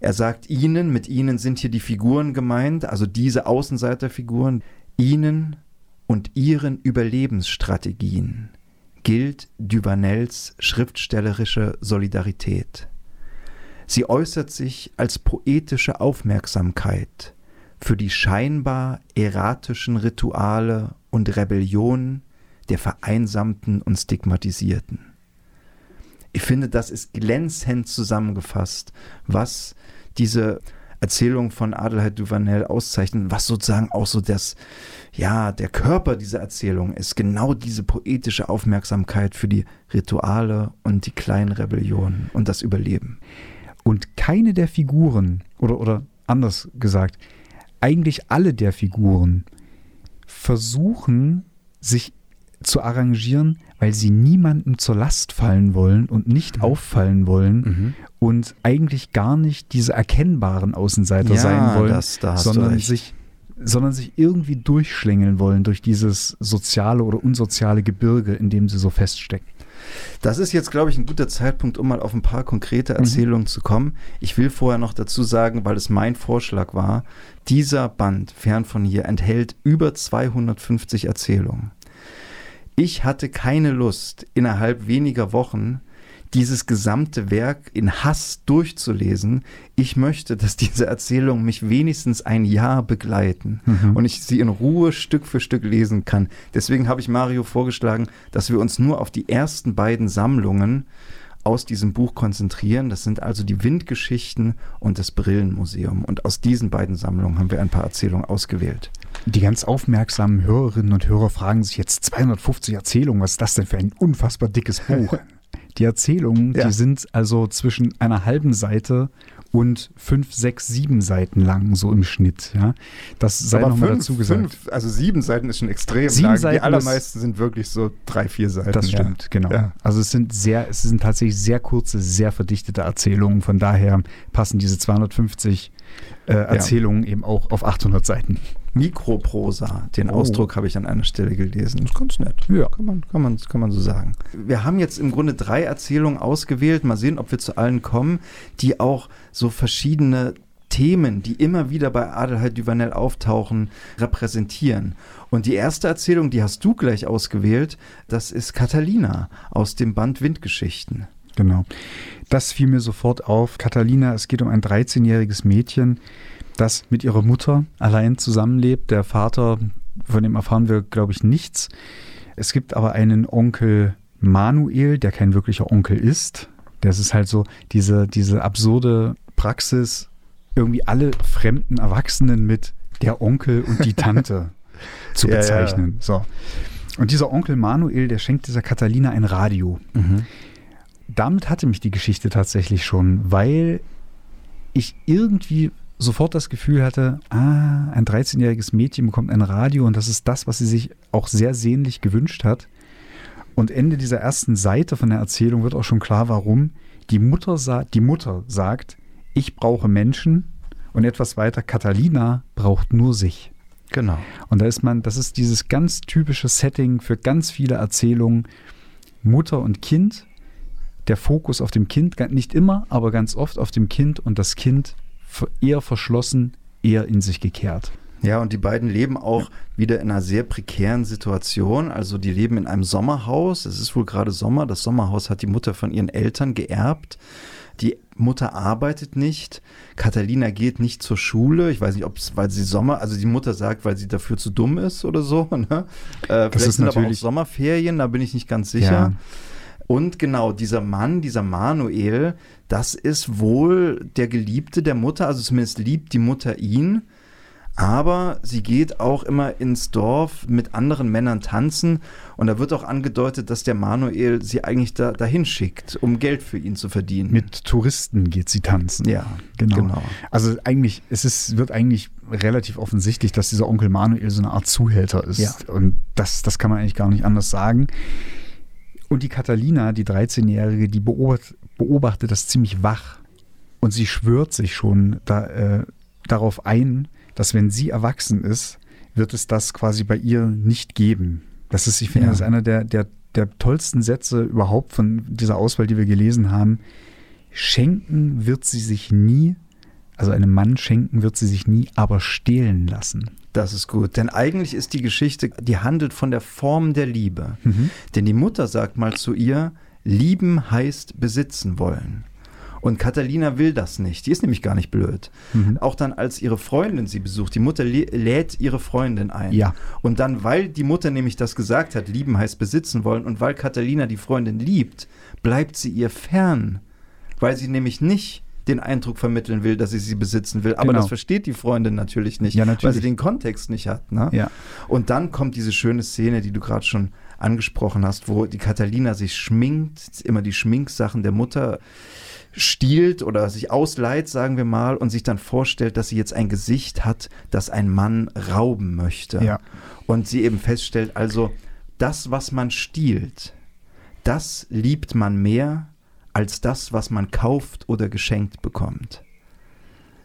Er sagt ihnen, mit ihnen sind hier die Figuren gemeint, also diese Außenseiterfiguren, ihnen und ihren Überlebensstrategien gilt Duvanels schriftstellerische Solidarität. Sie äußert sich als poetische Aufmerksamkeit für die scheinbar erratischen Rituale und Rebellionen der Vereinsamten und Stigmatisierten. Ich finde, das ist glänzend zusammengefasst, was diese Erzählung von Adelheid Duvanel auszeichnen, was sozusagen auch so das, ja, der Körper dieser Erzählung ist. Genau diese poetische Aufmerksamkeit für die Rituale und die kleinen Rebellionen und das Überleben. Und keine der Figuren, oder, oder anders gesagt, eigentlich alle der Figuren versuchen, sich zu arrangieren, weil sie niemandem zur Last fallen wollen und nicht mhm. auffallen wollen mhm. und eigentlich gar nicht diese erkennbaren Außenseiter ja, sein wollen, das, sondern sich sondern sich irgendwie durchschlängeln wollen durch dieses soziale oder unsoziale Gebirge, in dem sie so feststecken. Das ist jetzt, glaube ich, ein guter Zeitpunkt, um mal auf ein paar konkrete mhm. Erzählungen mhm. zu kommen. Ich will vorher noch dazu sagen, weil es mein Vorschlag war, dieser Band Fern von hier enthält über 250 Erzählungen. Ich hatte keine Lust, innerhalb weniger Wochen dieses gesamte Werk in Hass durchzulesen. Ich möchte, dass diese Erzählungen mich wenigstens ein Jahr begleiten mhm. und ich sie in Ruhe Stück für Stück lesen kann. Deswegen habe ich Mario vorgeschlagen, dass wir uns nur auf die ersten beiden Sammlungen aus diesem Buch konzentrieren. Das sind also die Windgeschichten und das Brillenmuseum. Und aus diesen beiden Sammlungen haben wir ein paar Erzählungen ausgewählt. Die ganz aufmerksamen Hörerinnen und Hörer fragen sich jetzt 250 Erzählungen, was ist das denn für ein unfassbar dickes Buch? Die Erzählungen, ja. die sind also zwischen einer halben Seite und fünf, sechs, sieben Seiten lang, so im Schnitt. Ja. Das sei nochmal dazu gesagt. Fünf, also sieben Seiten ist schon extrem sieben lang. Seiten Die allermeisten sind wirklich so drei, vier Seiten. Das stimmt, ja. genau. Ja. Also es sind sehr, es sind tatsächlich sehr kurze, sehr verdichtete Erzählungen. Von daher passen diese 250 äh, Erzählungen eben auch auf 800 Seiten. Mikroprosa. Den oh. Ausdruck habe ich an einer Stelle gelesen. Das ist ganz nett. Ja. Kann man, kann, man, kann man so sagen. Wir haben jetzt im Grunde drei Erzählungen ausgewählt. Mal sehen, ob wir zu allen kommen, die auch so verschiedene Themen, die immer wieder bei Adelheid Duvanel auftauchen, repräsentieren. Und die erste Erzählung, die hast du gleich ausgewählt, das ist Catalina aus dem Band Windgeschichten. Genau. Das fiel mir sofort auf. Catalina, es geht um ein 13-jähriges Mädchen, das mit ihrer Mutter allein zusammenlebt. Der Vater, von dem erfahren wir, glaube ich, nichts. Es gibt aber einen Onkel Manuel, der kein wirklicher Onkel ist. Das ist halt so diese, diese absurde Praxis, irgendwie alle fremden Erwachsenen mit der Onkel und die Tante zu bezeichnen. Ja, ja. So. Und dieser Onkel Manuel, der schenkt dieser Catalina ein Radio. Mhm. Damit hatte mich die Geschichte tatsächlich schon, weil ich irgendwie sofort das Gefühl hatte, ah, ein 13-jähriges Mädchen bekommt ein Radio und das ist das, was sie sich auch sehr sehnlich gewünscht hat. Und Ende dieser ersten Seite von der Erzählung wird auch schon klar, warum. Die Mutter, sa die Mutter sagt, ich brauche Menschen und etwas weiter, Catalina braucht nur sich. Genau. Und da ist man, das ist dieses ganz typische Setting für ganz viele Erzählungen. Mutter und Kind, der Fokus auf dem Kind, nicht immer, aber ganz oft auf dem Kind und das Kind eher verschlossen, eher in sich gekehrt. Ja, und die beiden leben auch wieder in einer sehr prekären Situation. Also die leben in einem Sommerhaus. Es ist wohl gerade Sommer. Das Sommerhaus hat die Mutter von ihren Eltern geerbt. Die Mutter arbeitet nicht. Catalina geht nicht zur Schule. Ich weiß nicht, ob es, weil sie Sommer, also die Mutter sagt, weil sie dafür zu dumm ist oder so. Ne? Äh, vielleicht sind aber auch Sommerferien, da bin ich nicht ganz sicher. Ja. Und genau, dieser Mann, dieser Manuel, das ist wohl der Geliebte der Mutter, also zumindest liebt die Mutter ihn. Aber sie geht auch immer ins Dorf mit anderen Männern tanzen. Und da wird auch angedeutet, dass der Manuel sie eigentlich da, dahin schickt, um Geld für ihn zu verdienen. Mit Touristen geht sie tanzen. Ja, genau. genau. Also eigentlich, es ist, wird eigentlich relativ offensichtlich, dass dieser Onkel Manuel so eine Art Zuhälter ist. Ja. Und das, das kann man eigentlich gar nicht anders sagen. Und die Catalina, die 13-Jährige, die beobachtet, beobachtet das ziemlich wach. Und sie schwört sich schon da, äh, darauf ein, dass wenn sie erwachsen ist, wird es das quasi bei ihr nicht geben. Das ist, ich finde, ja. das ist einer der, der, der tollsten Sätze überhaupt von dieser Auswahl, die wir gelesen haben. Schenken wird sie sich nie, also einem Mann schenken wird sie sich nie, aber stehlen lassen. Das ist gut, denn eigentlich ist die Geschichte, die handelt von der Form der Liebe. Mhm. Denn die Mutter sagt mal zu ihr, lieben heißt besitzen wollen. Und Catalina will das nicht. Die ist nämlich gar nicht blöd. Mhm. Auch dann, als ihre Freundin sie besucht, die Mutter lädt ihre Freundin ein. Ja. Und dann, weil die Mutter nämlich das gesagt hat, lieben heißt besitzen wollen, und weil Catalina die Freundin liebt, bleibt sie ihr fern. Weil sie nämlich nicht den Eindruck vermitteln will, dass sie sie besitzen will. Aber genau. das versteht die Freundin natürlich nicht, ja, natürlich. weil sie den Kontext nicht hat. Ne? Ja. Und dann kommt diese schöne Szene, die du gerade schon angesprochen hast, wo die Catalina sich schminkt, immer die Schminksachen der Mutter stiehlt oder sich ausleiht, sagen wir mal, und sich dann vorstellt, dass sie jetzt ein Gesicht hat, das ein Mann rauben möchte. Ja. Und sie eben feststellt, also das, was man stiehlt, das liebt man mehr als das, was man kauft oder geschenkt bekommt.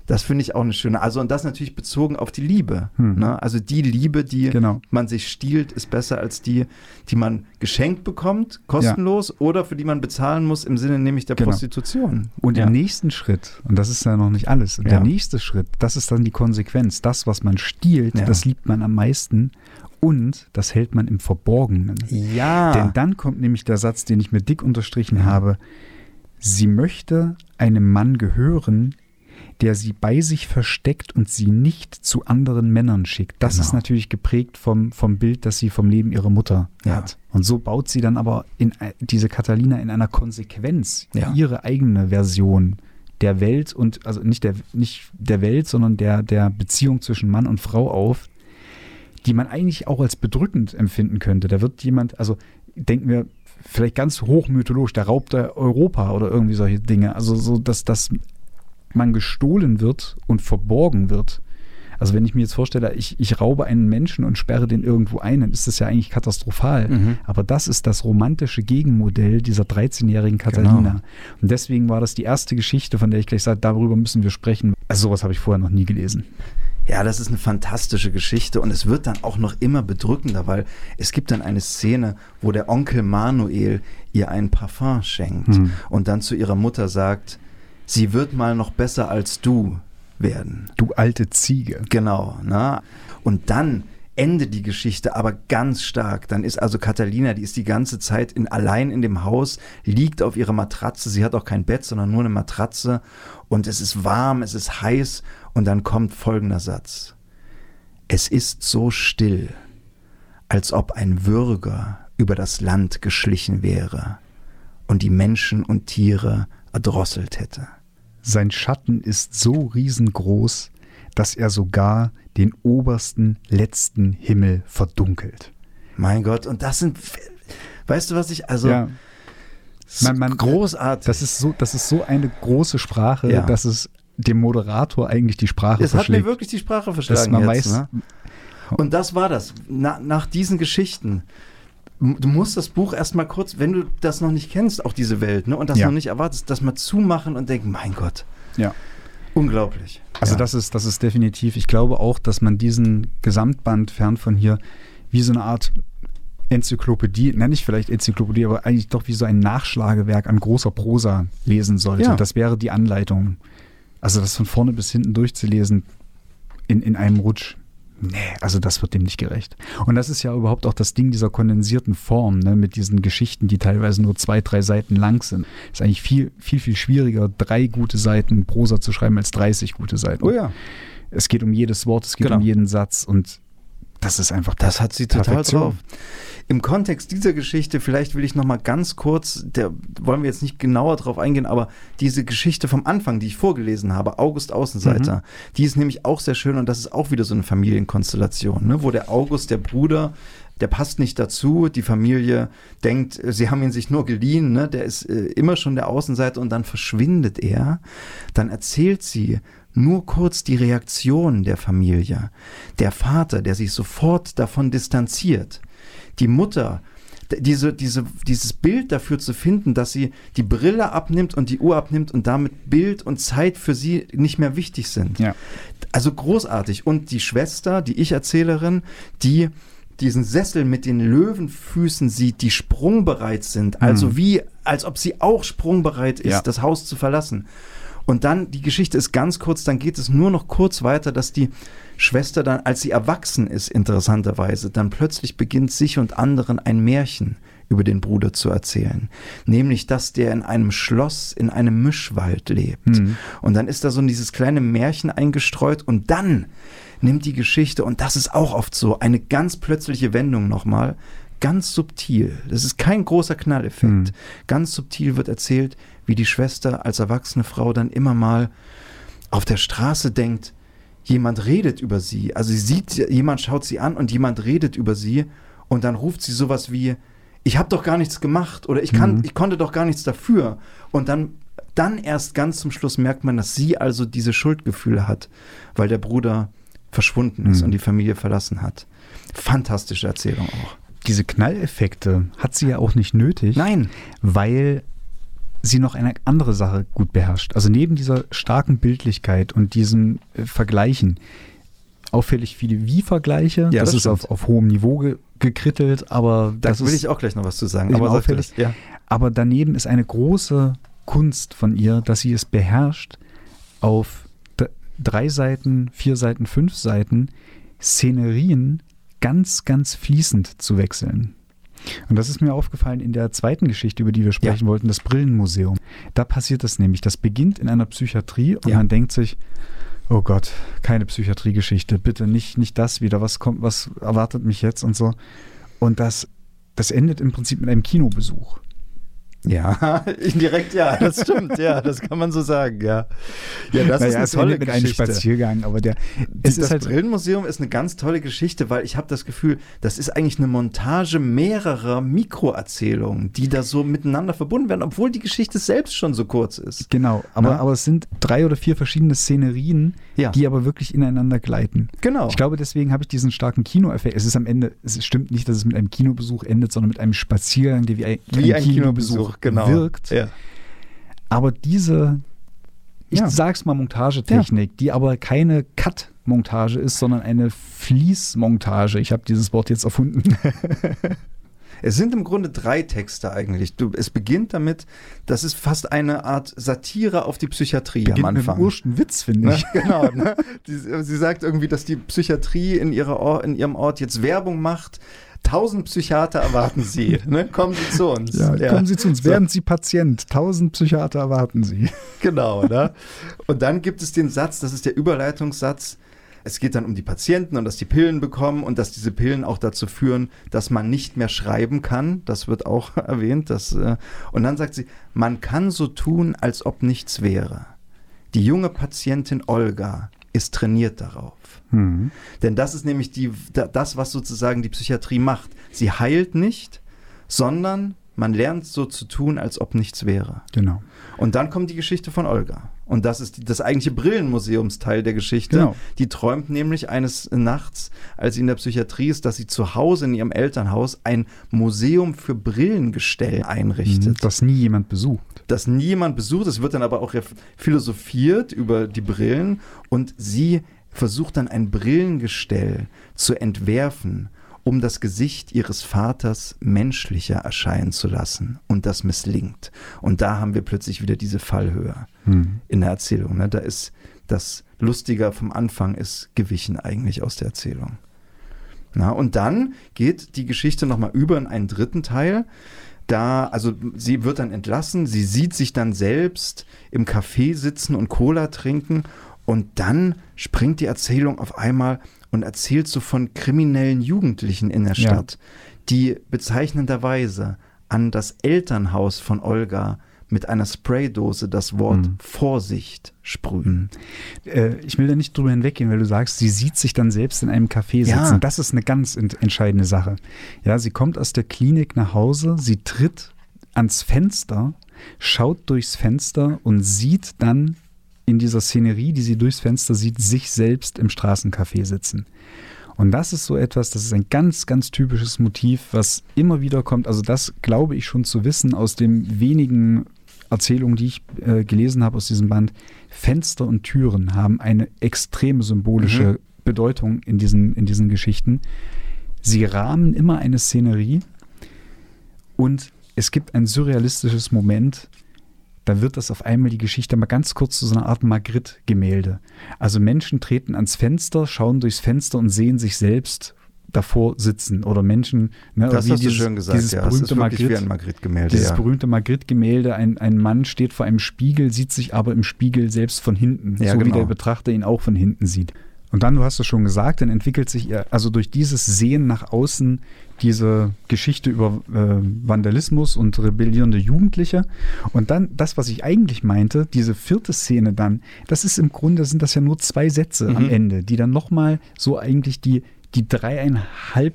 Das finde ich auch eine schöne. Also, und das natürlich bezogen auf die Liebe. Hm. Ne? Also, die Liebe, die Genau. man sich stiehlt, ist besser als die, die man geschenkt bekommt, kostenlos, oder für die man bezahlen muss, im Sinne nämlich der Genau. Prostitution. Und ja. im nächsten Schritt, und das ist ja noch nicht alles, Ja. der nächste Schritt, das ist dann die Konsequenz. Das, was man stiehlt, Ja. das liebt man am meisten und das hält man im Verborgenen. Ja. Denn dann kommt nämlich der Satz, den ich mir dick unterstrichen habe. Sie möchte einem Mann gehören, der sie bei sich versteckt und sie nicht zu anderen Männern schickt. Das Genau. ist natürlich geprägt vom, vom Bild, das sie vom Leben ihrer Mutter Ja. hat. Und so baut sie dann aber in, äh, diese Catalina in einer Konsequenz Ja. ihre eigene Version der Welt und also nicht der nicht der Welt, sondern der der Beziehung zwischen Mann und Frau auf, die man eigentlich auch als bedrückend empfinden könnte. Da wird jemand, also denken wir vielleicht ganz hochmythologisch, der Raub der Europa oder irgendwie solche Dinge. Also so, dass, dass man gestohlen wird und verborgen wird. Also wenn ich mir jetzt vorstelle, ich, ich raube einen Menschen und sperre den irgendwo ein, dann ist das ja eigentlich katastrophal. Mhm. Aber das ist das romantische Gegenmodell dieser 13-jährigen Catalina. Genau. Und deswegen war das die erste Geschichte, von der ich gleich sage, darüber müssen wir sprechen. Also sowas habe ich vorher noch nie gelesen. Ja, das ist eine fantastische Geschichte und es wird dann auch noch immer bedrückender, weil es gibt dann eine Szene, wo der Onkel Manuel ihr ein Parfum schenkt Hm. und dann zu ihrer Mutter sagt, sie wird mal noch besser als du werden. Du alte Ziege. Genau, ne? Und dann endet die Geschichte aber ganz stark. Dann ist also Catalina, die ist die ganze Zeit in, allein in dem Haus, liegt auf ihrer Matratze. Sie hat auch kein Bett, sondern nur eine Matratze. Und es ist warm, es ist heiß. Und dann kommt folgender Satz. Es ist so still, als ob ein Würger über das Land geschlichen wäre und die Menschen und Tiere erdrosselt hätte. Sein Schatten ist so riesengroß, dass er sogar den obersten, letzten Himmel verdunkelt. Mein Gott, und das sind, weißt du, was ich, also, ja, Man- man- großartig. das ist so, das ist so eine große Sprache, Ja. dass es dem Moderator eigentlich die Sprache es hat mir verschlägt. wirklich die Sprache verschlagen man jetzt, weiß, ne? Und das war das. Na, nach diesen Geschichten. Du musst das Buch erstmal kurz, wenn du das noch nicht kennst, auch diese Welt, ne, und das Ja. noch nicht erwartest, das mal zumachen und denken, mein Gott, ja. unglaublich. Also ja. das ist, das ist definitiv, ich glaube auch, dass man diesen Gesamtband fern von hier wie so eine Art Enzyklopädie, nenne ich vielleicht Enzyklopädie, aber eigentlich doch wie so ein Nachschlagewerk an großer Prosa lesen sollte. Ja. Das wäre die Anleitung. Also das von vorne bis hinten durchzulesen in, in einem Rutsch. Nee, also das wird dem nicht gerecht. Und das ist ja überhaupt auch das Ding dieser kondensierten Form, ne, mit diesen Geschichten, die teilweise nur zwei, drei Seiten lang sind. Ist eigentlich viel, viel, viel schwieriger, drei gute Seiten Prosa zu schreiben, als 30 gute Seiten. Oh ja, Es geht um jedes Wort, es geht Genau. um jeden Satz und das ist einfach das hat sie total Perfektion. drauf. Im Kontext dieser Geschichte, vielleicht will ich noch mal ganz kurz, der wollen wir jetzt nicht genauer drauf eingehen, aber diese Geschichte vom Anfang, die ich vorgelesen habe, August Außenseiter, die ist nämlich auch sehr schön und das ist auch wieder so eine Familienkonstellation, ne, wo der August, der Bruder, der passt nicht dazu, die Familie denkt, sie haben ihn sich nur geliehen, ne, der ist äh, immer schon der Außenseiter und dann verschwindet er, dann erzählt sie nur kurz die Reaktion der Familie. Der Vater, der sich sofort davon distanziert. Die Mutter, diese, diese, dieses Bild dafür zu finden, dass sie die Brille abnimmt und die Uhr abnimmt und damit Bild und Zeit für sie nicht mehr wichtig sind. Ja. Also großartig. Und die Schwester, die Ich-Erzählerin, die diesen Sessel mit den Löwenfüßen sieht, die sprungbereit sind. Also Mhm. wie, als ob sie auch sprungbereit ist, Ja. das Haus zu verlassen. Und dann, die Geschichte ist ganz kurz, dann geht es nur noch kurz weiter, dass die Schwester dann, als sie erwachsen ist, interessanterweise, dann plötzlich beginnt sich und anderen ein Märchen über den Bruder zu erzählen. Nämlich, dass der in einem Schloss, in einem Mischwald lebt. Mhm. Und dann ist da so dieses kleine Märchen eingestreut und dann nimmt die Geschichte, und das ist auch oft so, eine ganz plötzliche Wendung nochmal, ganz subtil. Das ist kein großer Knalleffekt. Mhm. Ganz subtil wird erzählt, wie die Schwester als erwachsene Frau dann immer mal auf der Straße denkt, jemand redet über sie. Also sie sieht, jemand schaut sie an und jemand redet über sie und dann ruft sie sowas wie, ich habe doch gar nichts gemacht oder ich, kann, Mhm. ich konnte doch gar nichts dafür. Und dann, dann erst ganz zum Schluss merkt man, dass sie also diese Schuldgefühle hat, weil der Bruder verschwunden ist Mhm. und die Familie verlassen hat. Fantastische Erzählung auch. Diese Knalleffekte hat sie ja auch nicht nötig, Nein, weil sie noch eine andere Sache gut beherrscht. Also neben dieser starken Bildlichkeit und diesem äh, Vergleichen, auffällig viele Wie-Vergleiche, Ja, das, das ist auf, auf hohem Niveau ge gekrittelt, aber Da das will ist ich auch gleich noch was zu sagen. Aber auffällig. Ja. Aber daneben ist eine große Kunst von ihr, dass sie es beherrscht, auf drei Seiten, vier Seiten, fünf Seiten Szenerien ganz, ganz fließend zu wechseln. Und das ist mir aufgefallen in der zweiten Geschichte, über die wir sprechen wollten, das Brillenmuseum. Da passiert das nämlich. Das beginnt in einer Psychiatrie und Ja. man denkt sich, oh Gott, keine Psychiatriegeschichte, bitte nicht, nicht das wieder, was kommt, was erwartet mich jetzt und so. Und das, das endet im Prinzip mit einem Kinobesuch. Ja, indirekt ja, das stimmt, ja, das kann man so sagen, ja. Ja, das ist naja, eine es tolle mit einem Geschichte. Spaziergang, aber der, es das ist halt, Brillenmuseum ist eine ganz tolle Geschichte, weil ich habe das Gefühl, das ist eigentlich eine Montage mehrerer Mikroerzählungen, die da so miteinander verbunden werden, obwohl die Geschichte selbst schon so kurz ist. genau, aber, Na? aber es sind drei oder vier verschiedene Szenerien, Ja. die aber wirklich ineinander gleiten. Genau. Ich glaube, deswegen habe ich diesen starken Kinoeffekt. Es ist am Ende, es stimmt nicht, dass es mit einem Kinobesuch endet, sondern mit einem Spaziergang, der wie ein, Wie ein Kinobesuch, genau. wirkt. Ja. Aber diese, ich Ja. sag's mal, Montagetechnik, die aber keine Cut-Montage ist, sondern eine Fließmontage. Ich habe dieses Wort jetzt erfunden. Es sind im Grunde drei Texte eigentlich. Du, es beginnt damit, das ist fast eine Art Satire auf die Psychiatrie am Beginnt mit Anfang. einem urschen Witz, finde Ne? ich. Genau. Ne? Die, sie sagt irgendwie, dass die Psychiatrie in, ihrer Or in ihrem Ort jetzt Werbung macht. Tausend Psychiater erwarten Sie. Ne? Kommen Sie zu uns. Ja, kommen Sie zu uns, So. werden Sie Patient. Tausend Psychiater erwarten Sie. Genau, ne? Und dann gibt es den Satz, das ist der Überleitungssatz. Es geht dann um die Patienten und dass die Pillen bekommen und dass diese Pillen auch dazu führen, dass man nicht mehr schreiben kann. Das wird auch erwähnt. Dass, äh, und dann sagt sie, man kann so tun, als ob nichts wäre. Die junge Patientin Olga ist trainiert darauf. Hm. Denn das ist nämlich die, da- das, was sozusagen die Psychiatrie macht. Sie heilt nicht, sondern man lernt so zu tun, als ob nichts wäre. Genau. Und dann kommt die Geschichte von Olga. Und das ist die, das eigentliche Brillenmuseumsteil der Geschichte. Genau. Die träumt nämlich eines Nachts, als sie in der Psychiatrie ist, dass sie zu Hause in ihrem Elternhaus ein Museum für Brillengestell einrichtet. Das nie jemand besucht. Das niemand besucht. Es wird dann aber auch philosophiert über die Brillen. Und sie versucht dann ein Brillengestell zu entwerfen, um das Gesicht ihres Vaters menschlicher erscheinen zu lassen. Und das misslingt. Und da haben wir plötzlich wieder diese Fallhöhe Hm. in der Erzählung. Ne? Da ist das Lustiger vom Anfang ist gewichen eigentlich aus der Erzählung. Na, und dann geht die Geschichte nochmal über in einen dritten Teil. Da, also sie wird dann entlassen, sie sieht sich dann selbst im Café sitzen und Cola trinken und dann springt die Erzählung auf einmal und erzählt so von kriminellen Jugendlichen in der Ja. Stadt, die bezeichnenderweise an das Elternhaus von Olga mit einer Spraydose das Wort Mhm. Vorsicht sprühen. Äh, ich will da nicht drüber hinweggehen, weil du sagst, sie sieht sich dann selbst in einem Café sitzen. Ja. Das ist eine ganz ent entscheidende Sache. Ja, sie kommt aus der Klinik nach Hause, sie tritt ans Fenster, schaut durchs Fenster und sieht dann in dieser Szenerie, die sie durchs Fenster sieht, sich selbst im Straßencafé sitzen. Und das ist so etwas, das ist ein ganz, ganz typisches Motiv, was immer wieder kommt. Also das glaube ich schon zu wissen aus den wenigen Erzählungen, die ich äh, gelesen habe aus diesem Band. Fenster und Türen haben eine extreme symbolische Mhm. Bedeutung in diesen, in diesen Geschichten. Sie rahmen immer eine Szenerie und es gibt ein surrealistisches Moment, da wird das auf einmal die Geschichte mal ganz kurz zu so einer Art Magritte-Gemälde. Also Menschen treten ans Fenster, schauen durchs Fenster und sehen sich selbst davor sitzen. Oder Menschen, ne, Das wie hast dieses, du schön gesagt, dieses ja. Berühmte wie Magritte. ein Magritte-Gemälde. Dieses Ja. berühmte Magritte-Gemälde, ein, ein Mann steht vor einem Spiegel, sieht sich aber im Spiegel selbst von hinten, Ja, so wie genau. der Betrachter ihn auch von hinten sieht. Und dann, du hast es schon gesagt, dann entwickelt sich also durch dieses Sehen nach außen diese Geschichte über äh, Vandalismus und rebellierende Jugendliche. Und dann das, was ich eigentlich meinte, diese vierte Szene dann, das ist im Grunde, sind das ja nur zwei Sätze am Mhm. Ende, die dann nochmal so eigentlich die, die dreieinhalb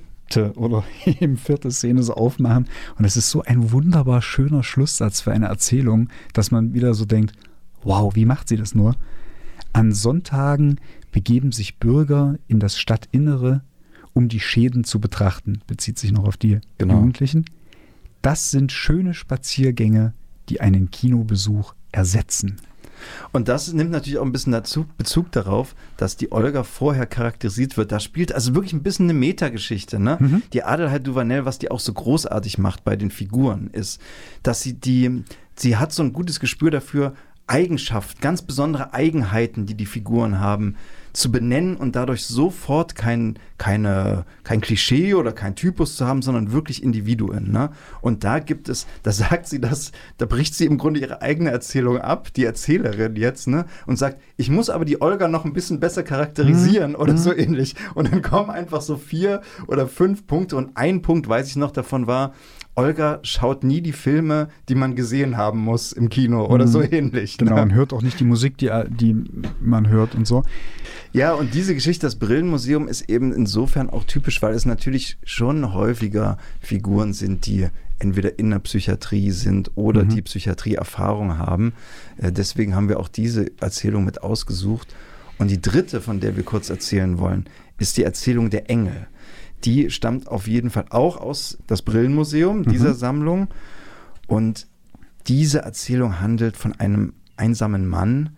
oder eben vierte Szene so aufmachen. Und es ist so ein wunderbar schöner Schlusssatz für eine Erzählung, dass man wieder so denkt, wow, wie macht sie das nur? An Sonntagen begeben sich Bürger in das Stadtinnere, um die Schäden zu betrachten. Bezieht sich noch auf die Genau. Jugendlichen. Das sind schöne Spaziergänge die einen Kinobesuch ersetzen. Und das nimmt natürlich auch ein bisschen dazu, Bezug darauf, dass die Olga vorher charakterisiert wird. Da spielt also wirklich ein bisschen eine Metageschichte. Ne? Mhm. Die Adelheid Duvanel, was die auch so großartig macht bei den Figuren, ist, dass sie die, sie hat so ein gutes Gespür dafür, Eigenschaften, ganz besondere Eigenheiten, die die Figuren haben, zu benennen und dadurch sofort kein, keine, kein Klischee oder kein Typus zu haben, sondern wirklich Individuen. Ne? Und da gibt es, da sagt sie das, da bricht sie im Grunde ihre eigene Erzählung ab, die Erzählerin jetzt, ne? und sagt, ich muss aber die Olga noch ein bisschen besser charakterisieren mhm. oder mhm. so ähnlich. Und dann kommen einfach so vier oder fünf Punkte und ein Punkt, weiß ich noch davon war, Olga schaut nie die Filme, die man gesehen haben muss im Kino oder mhm. so ähnlich. Genau, ne? man hört auch nicht die Musik, die, die man hört und so. Ja, und diese Geschichte, das Brillenmuseum, ist eben insofern auch typisch, weil es natürlich schon häufiger Figuren sind, die entweder in der Psychiatrie sind oder mhm. die Psychiatrieerfahrung haben. Äh, deswegen haben wir auch diese Erzählung mit ausgesucht. Und die dritte, von der wir kurz erzählen wollen, ist die Erzählung der Engel die stammt auf jeden Fall auch aus das Brillenmuseum dieser mhm. Sammlung. Und diese Erzählung handelt von einem einsamen Mann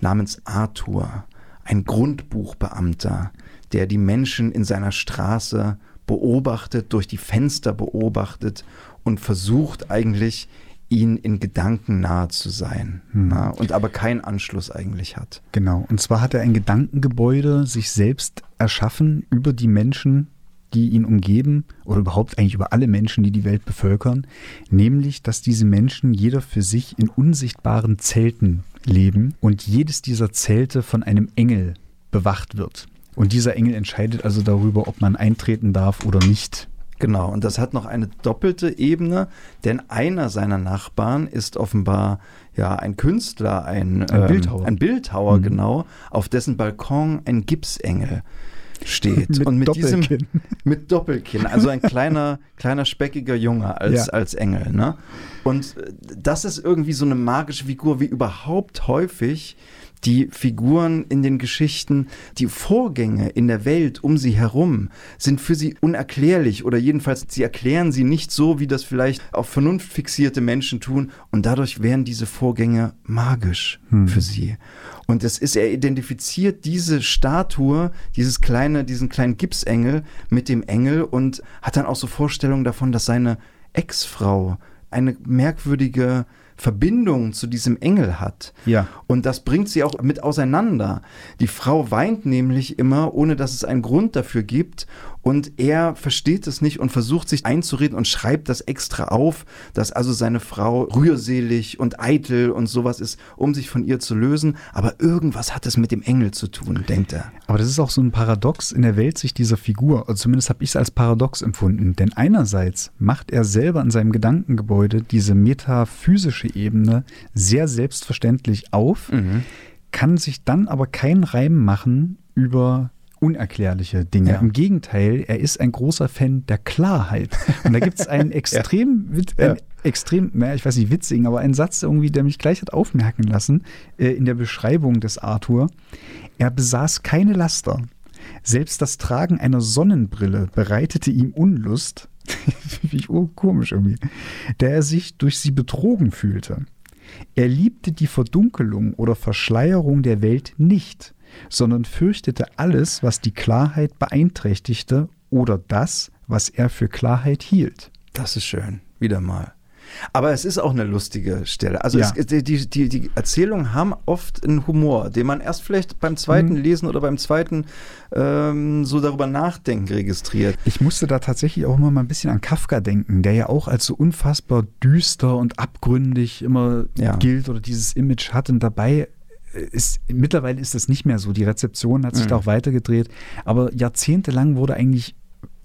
namens Arthur, ein Grundbuchbeamter, der die Menschen in seiner Straße beobachtet, durch die Fenster beobachtet und versucht eigentlich ihnen in Gedanken nahe zu sein hm. na, und aber keinen Anschluss eigentlich hat. Genau, und zwar hat er ein Gedankengebäude sich selbst erschaffen über die Menschen, die ihn umgeben oder überhaupt eigentlich über alle Menschen, die die Welt bevölkern, nämlich, dass diese Menschen jeder für sich in unsichtbaren Zelten leben und jedes dieser Zelte von einem Engel bewacht wird. Und dieser Engel entscheidet also darüber, ob man eintreten darf oder nicht. Genau, und das hat noch eine doppelte Ebene, denn einer seiner Nachbarn ist offenbar ja ein Künstler, ein, ein ähm, Bildhauer, ein Bildhauer mhm. genau, auf dessen Balkon ein Gipsengel steht. mit und mit Doppelkinn. diesem mit Doppelkinn, also ein kleiner, kleiner speckiger Junge als, ja. als Engel. Ne? Und äh, das ist irgendwie so eine magische Figur, wie überhaupt häufig die Figuren in den Geschichten, die Vorgänge in der Welt um sie herum sind für sie unerklärlich oder jedenfalls sie erklären sie nicht so, wie das vielleicht auch vernunftfixierte Menschen tun und dadurch werden diese Vorgänge magisch hm. für sie. Und es ist, er identifiziert diese Statue, dieses kleine, diesen kleinen Gipsengel mit dem Engel und hat dann auch so Vorstellungen davon, dass seine Ex-Frau eine merkwürdige Verbindung zu diesem Engel hat. Ja. Und das bringt sie auch mit auseinander. Die Frau weint nämlich immer, ohne dass es einen Grund dafür gibt. Und er versteht es nicht und versucht sich einzureden und schreibt das extra auf, dass also seine Frau rührselig und eitel und sowas ist, um sich von ihr zu lösen. Aber irgendwas hat es mit dem Engel zu tun, denkt er. Aber das ist auch so ein Paradox in der Weltsicht dieser Figur. Also zumindest habe ich es als Paradox empfunden. Denn einerseits macht er selber in seinem Gedankengebäude diese metaphysische Ebene sehr selbstverständlich auf, mhm. kann sich dann aber keinen Reim machen über unerklärliche Dinge. Ja. Im Gegenteil, er ist ein großer Fan der Klarheit. Und da gibt es einen extrem, ja. einen extrem, naja, ich weiß nicht, witzigen, aber einen Satz irgendwie, der mich gleich hat aufmerken lassen, äh, in der Beschreibung des Arthur. Er besaß keine Laster. Selbst das Tragen einer Sonnenbrille bereitete ihm Unlust, finde ich komisch irgendwie, da er sich durch sie betrogen fühlte. Er liebte die Verdunkelung oder Verschleierung der Welt nicht, sondern fürchtete alles, was die Klarheit beeinträchtigte oder das, was er für Klarheit hielt. Das ist schön, wieder mal. Aber es ist auch eine lustige Stelle. Also ja. es, die, die, die Erzählungen haben oft einen Humor, den man erst vielleicht beim zweiten mhm. Lesen oder beim zweiten ähm, so darüber nachdenken registriert. Ich musste da tatsächlich auch immer mal ein bisschen an Kafka denken, der ja auch als so unfassbar düster und abgründig immer ja. gilt oder dieses Image hat und dabei ist, mittlerweile ist das nicht mehr so. Die Rezeption hat sich mhm. da auch weitergedreht. Aber jahrzehntelang wurde eigentlich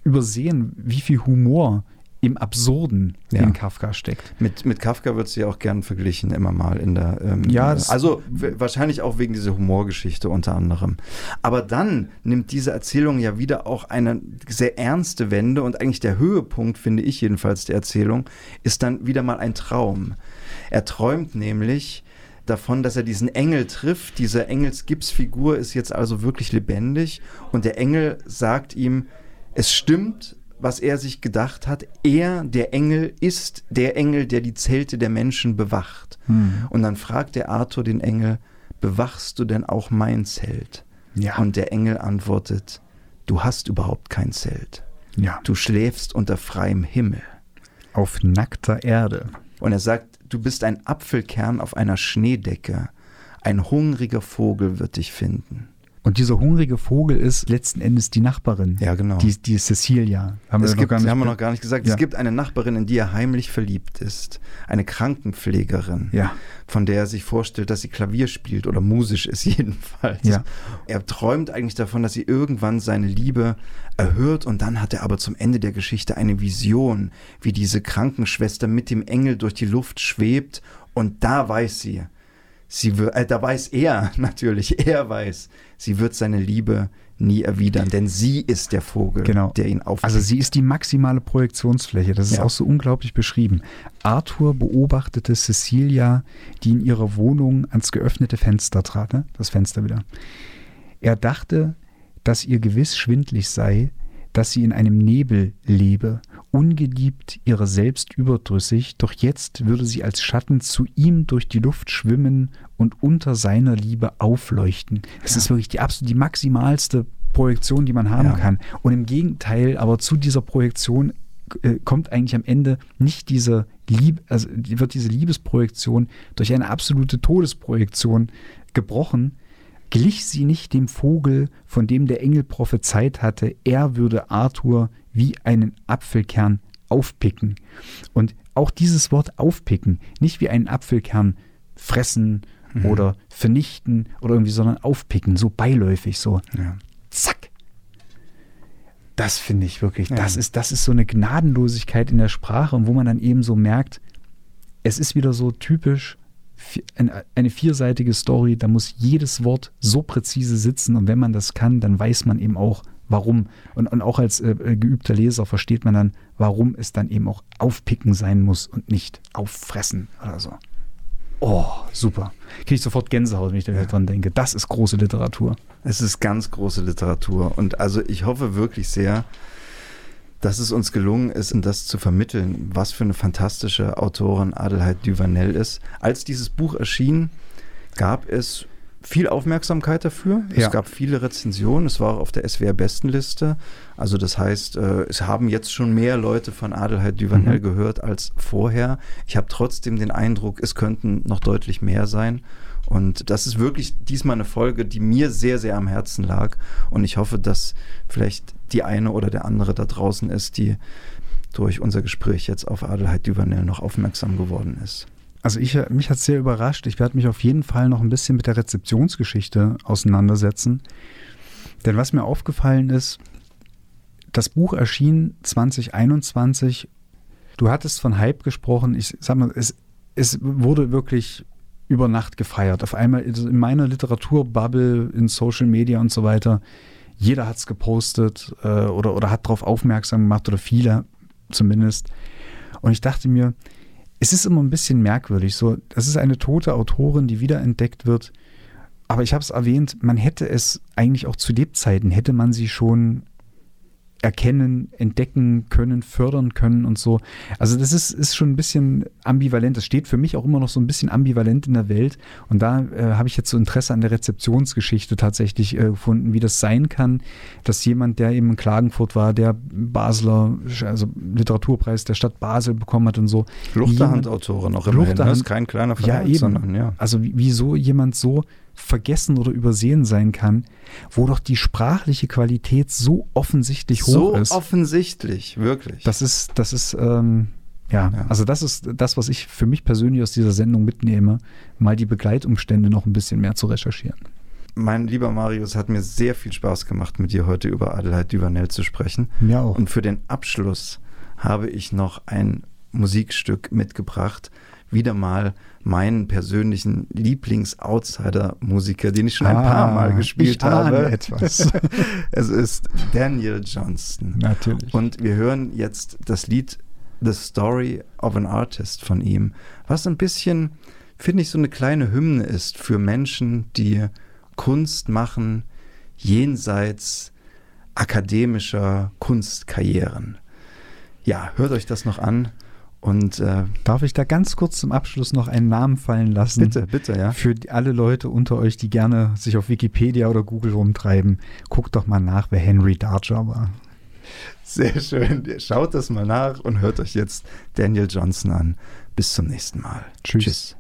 übersehen, wie viel Humor im Absurden ja. in Kafka steckt. Mit, mit Kafka wird sie auch gern verglichen, immer mal in der. Ähm, ja, also wahrscheinlich auch wegen dieser Humorgeschichte unter anderem. Aber dann nimmt diese Erzählung ja wieder auch eine sehr ernste Wende und eigentlich der Höhepunkt, finde ich jedenfalls, der Erzählung, ist dann wieder mal ein Traum. Er träumt nämlich, davon, dass er diesen Engel trifft. Diese Engelsgipsfigur ist jetzt also wirklich lebendig und der Engel sagt ihm, es stimmt, was er sich gedacht hat. Er, der Engel, ist der Engel, der die Zelte der Menschen bewacht. Hm. Und dann fragt der Arthur den Engel, bewachst du denn auch mein Zelt? Ja. Und der Engel antwortet, du hast überhaupt kein Zelt. ja. Du schläfst unter freiem Himmel. Auf nackter Erde. Und er sagt, du bist ein Apfelkern auf einer Schneedecke. Ein hungriger Vogel wird dich finden. Und dieser hungrige Vogel ist letzten Endes die Nachbarin. Ja, genau. Die, die Cecilia. Haben es wir gibt, noch gar nicht haben wir noch gar nicht gesagt, Ja. es gibt eine Nachbarin, in die er heimlich verliebt ist. Eine Krankenpflegerin, Ja. von der er sich vorstellt, dass sie Klavier spielt oder musisch ist jedenfalls. Ja. Er träumt eigentlich davon, dass sie irgendwann seine Liebe erhört und dann hat er aber zum Ende der Geschichte eine Vision, wie diese Krankenschwester mit dem Engel durch die Luft schwebt und da weiß sie, sie wird, äh, da weiß er natürlich, er weiß, sie wird seine Liebe nie erwidern, denn sie ist der Vogel, Genau. der ihn auf Also sie ist die maximale Projektionsfläche. Das ist Ja. auch so unglaublich beschrieben. Arthur beobachtete Cecilia, die in ihrer Wohnung ans geöffnete Fenster trat. Ne? Das Fenster wieder. Er dachte, dass ihr gewiss schwindlig sei, dass sie in einem Nebel lebe, ungeliebt, ihrer selbst überdrüssig, doch jetzt würde sie als Schatten zu ihm durch die Luft schwimmen und unter seiner Liebe aufleuchten. Das ist wirklich die absolut die maximalste Projektion, die man haben Ja. kann. Und im Gegenteil, aber zu dieser Projektion äh, kommt eigentlich am Ende nicht diese Liebe, also wird diese Liebesprojektion durch eine absolute Todesprojektion gebrochen, glich sie nicht dem Vogel, von dem der Engel prophezeit hatte, er würde Arthur wie einen Apfelkern aufpicken. Und auch dieses Wort aufpicken, nicht wie einen Apfelkern fressen oder vernichten oder irgendwie, sondern aufpicken, so beiläufig, so Ja. zack. Das finde ich wirklich, Ja. das, ist, das ist so eine Gnadenlosigkeit in der Sprache und wo man dann eben so merkt, es ist wieder so typisch eine vierseitige Story, da muss jedes Wort so präzise sitzen und wenn man das kann, dann weiß man eben auch, warum. Und, und auch als äh, geübter Leser versteht man dann, warum es dann eben auch aufpicken sein muss und nicht auffressen oder so. Oh, super. Kriege ich sofort Gänsehaut, wenn ich da wieder dran denke. Das ist große Literatur. Es ist ganz große Literatur und also ich hoffe wirklich sehr, dass es uns gelungen ist, um das zu vermitteln, was für eine fantastische Autorin Adelheid Duvanel ist. Als dieses Buch erschien, gab es viel Aufmerksamkeit dafür. Ja. Es gab viele Rezensionen. Es war auch auf der SWR-Bestenliste. Also das heißt, äh, es haben jetzt schon mehr Leute von Adelheid Duvanel Mhm. gehört als vorher. Ich habe trotzdem den Eindruck, es könnten noch deutlich mehr sein. Und das ist wirklich diesmal eine Folge, die mir sehr, sehr am Herzen lag. Und ich hoffe, dass vielleicht die eine oder der andere da draußen ist, die durch unser Gespräch jetzt auf Adelheid Duvanel noch aufmerksam geworden ist. Also ich, mich hat es sehr überrascht. Ich werde mich auf jeden Fall noch ein bisschen mit der Rezeptionsgeschichte auseinandersetzen. Denn was mir aufgefallen ist, das Buch erschien 2021. Du hattest von Hype gesprochen. Ich sag mal, es, es wurde wirklich über Nacht gefeiert. Auf einmal in meiner Literaturbubble, in Social Media und so weiter, jeder hat es gepostet äh, oder, oder hat darauf aufmerksam gemacht oder viele zumindest. Und ich dachte mir, es ist immer ein bisschen merkwürdig. So, das ist eine tote Autorin, die wiederentdeckt wird. Aber ich habe es erwähnt, man hätte es eigentlich auch zu Lebzeiten, hätte man sie schon erkennen, entdecken können, fördern können und so. Also das ist, ist schon ein bisschen ambivalent. Das steht für mich auch immer noch so ein bisschen ambivalent in der Welt. Und da äh, habe ich jetzt so Interesse an der Rezeptionsgeschichte tatsächlich äh, gefunden, wie das sein kann, dass jemand, der eben in Klagenfurt war, der Basler, also Literaturpreis der Stadt Basel bekommen hat und so. Luchterhand-Autorin auch immerhin. Luchterhand- Das ist kein kleiner Verlag, ja, eben. sondern ja. Also wie- wieso jemand so vergessen oder übersehen sein kann, wo doch die sprachliche Qualität so offensichtlich hoch So ist. offensichtlich, wirklich. Das ist, das ist, ähm, ja, Ja. also das ist das, was ich für mich persönlich aus dieser Sendung mitnehme, mal die Begleitumstände noch ein bisschen mehr zu recherchieren. mein lieber Marius, hat mir sehr viel Spaß gemacht, mit dir heute über Adelheid Duvanel zu sprechen. Mir auch. Und für den Abschluss habe ich noch ein Musikstück mitgebracht. Wieder mal meinen persönlichen Lieblings-Outsider-Musiker, den ich schon ein Ah, paar Mal gespielt habe. etwas. es ist Daniel Johnston. Natürlich. Und wir hören jetzt das Lied The Story of an Artist von ihm, was ein bisschen, finde ich, so eine kleine Hymne ist für Menschen, die Kunst machen jenseits akademischer Kunstkarrieren. ja, hört euch das noch an. Und äh, darf ich da ganz kurz zum Abschluss noch einen Namen fallen lassen? Bitte, bitte, ja. Für alle Leute unter euch, die gerne sich auf Wikipedia oder Google rumtreiben, guckt doch mal nach, wer Henry Darger war. Sehr schön. Schaut das mal nach und hört euch jetzt Daniel Johnson an. Bis zum nächsten Mal. Tschüss. Tschüss.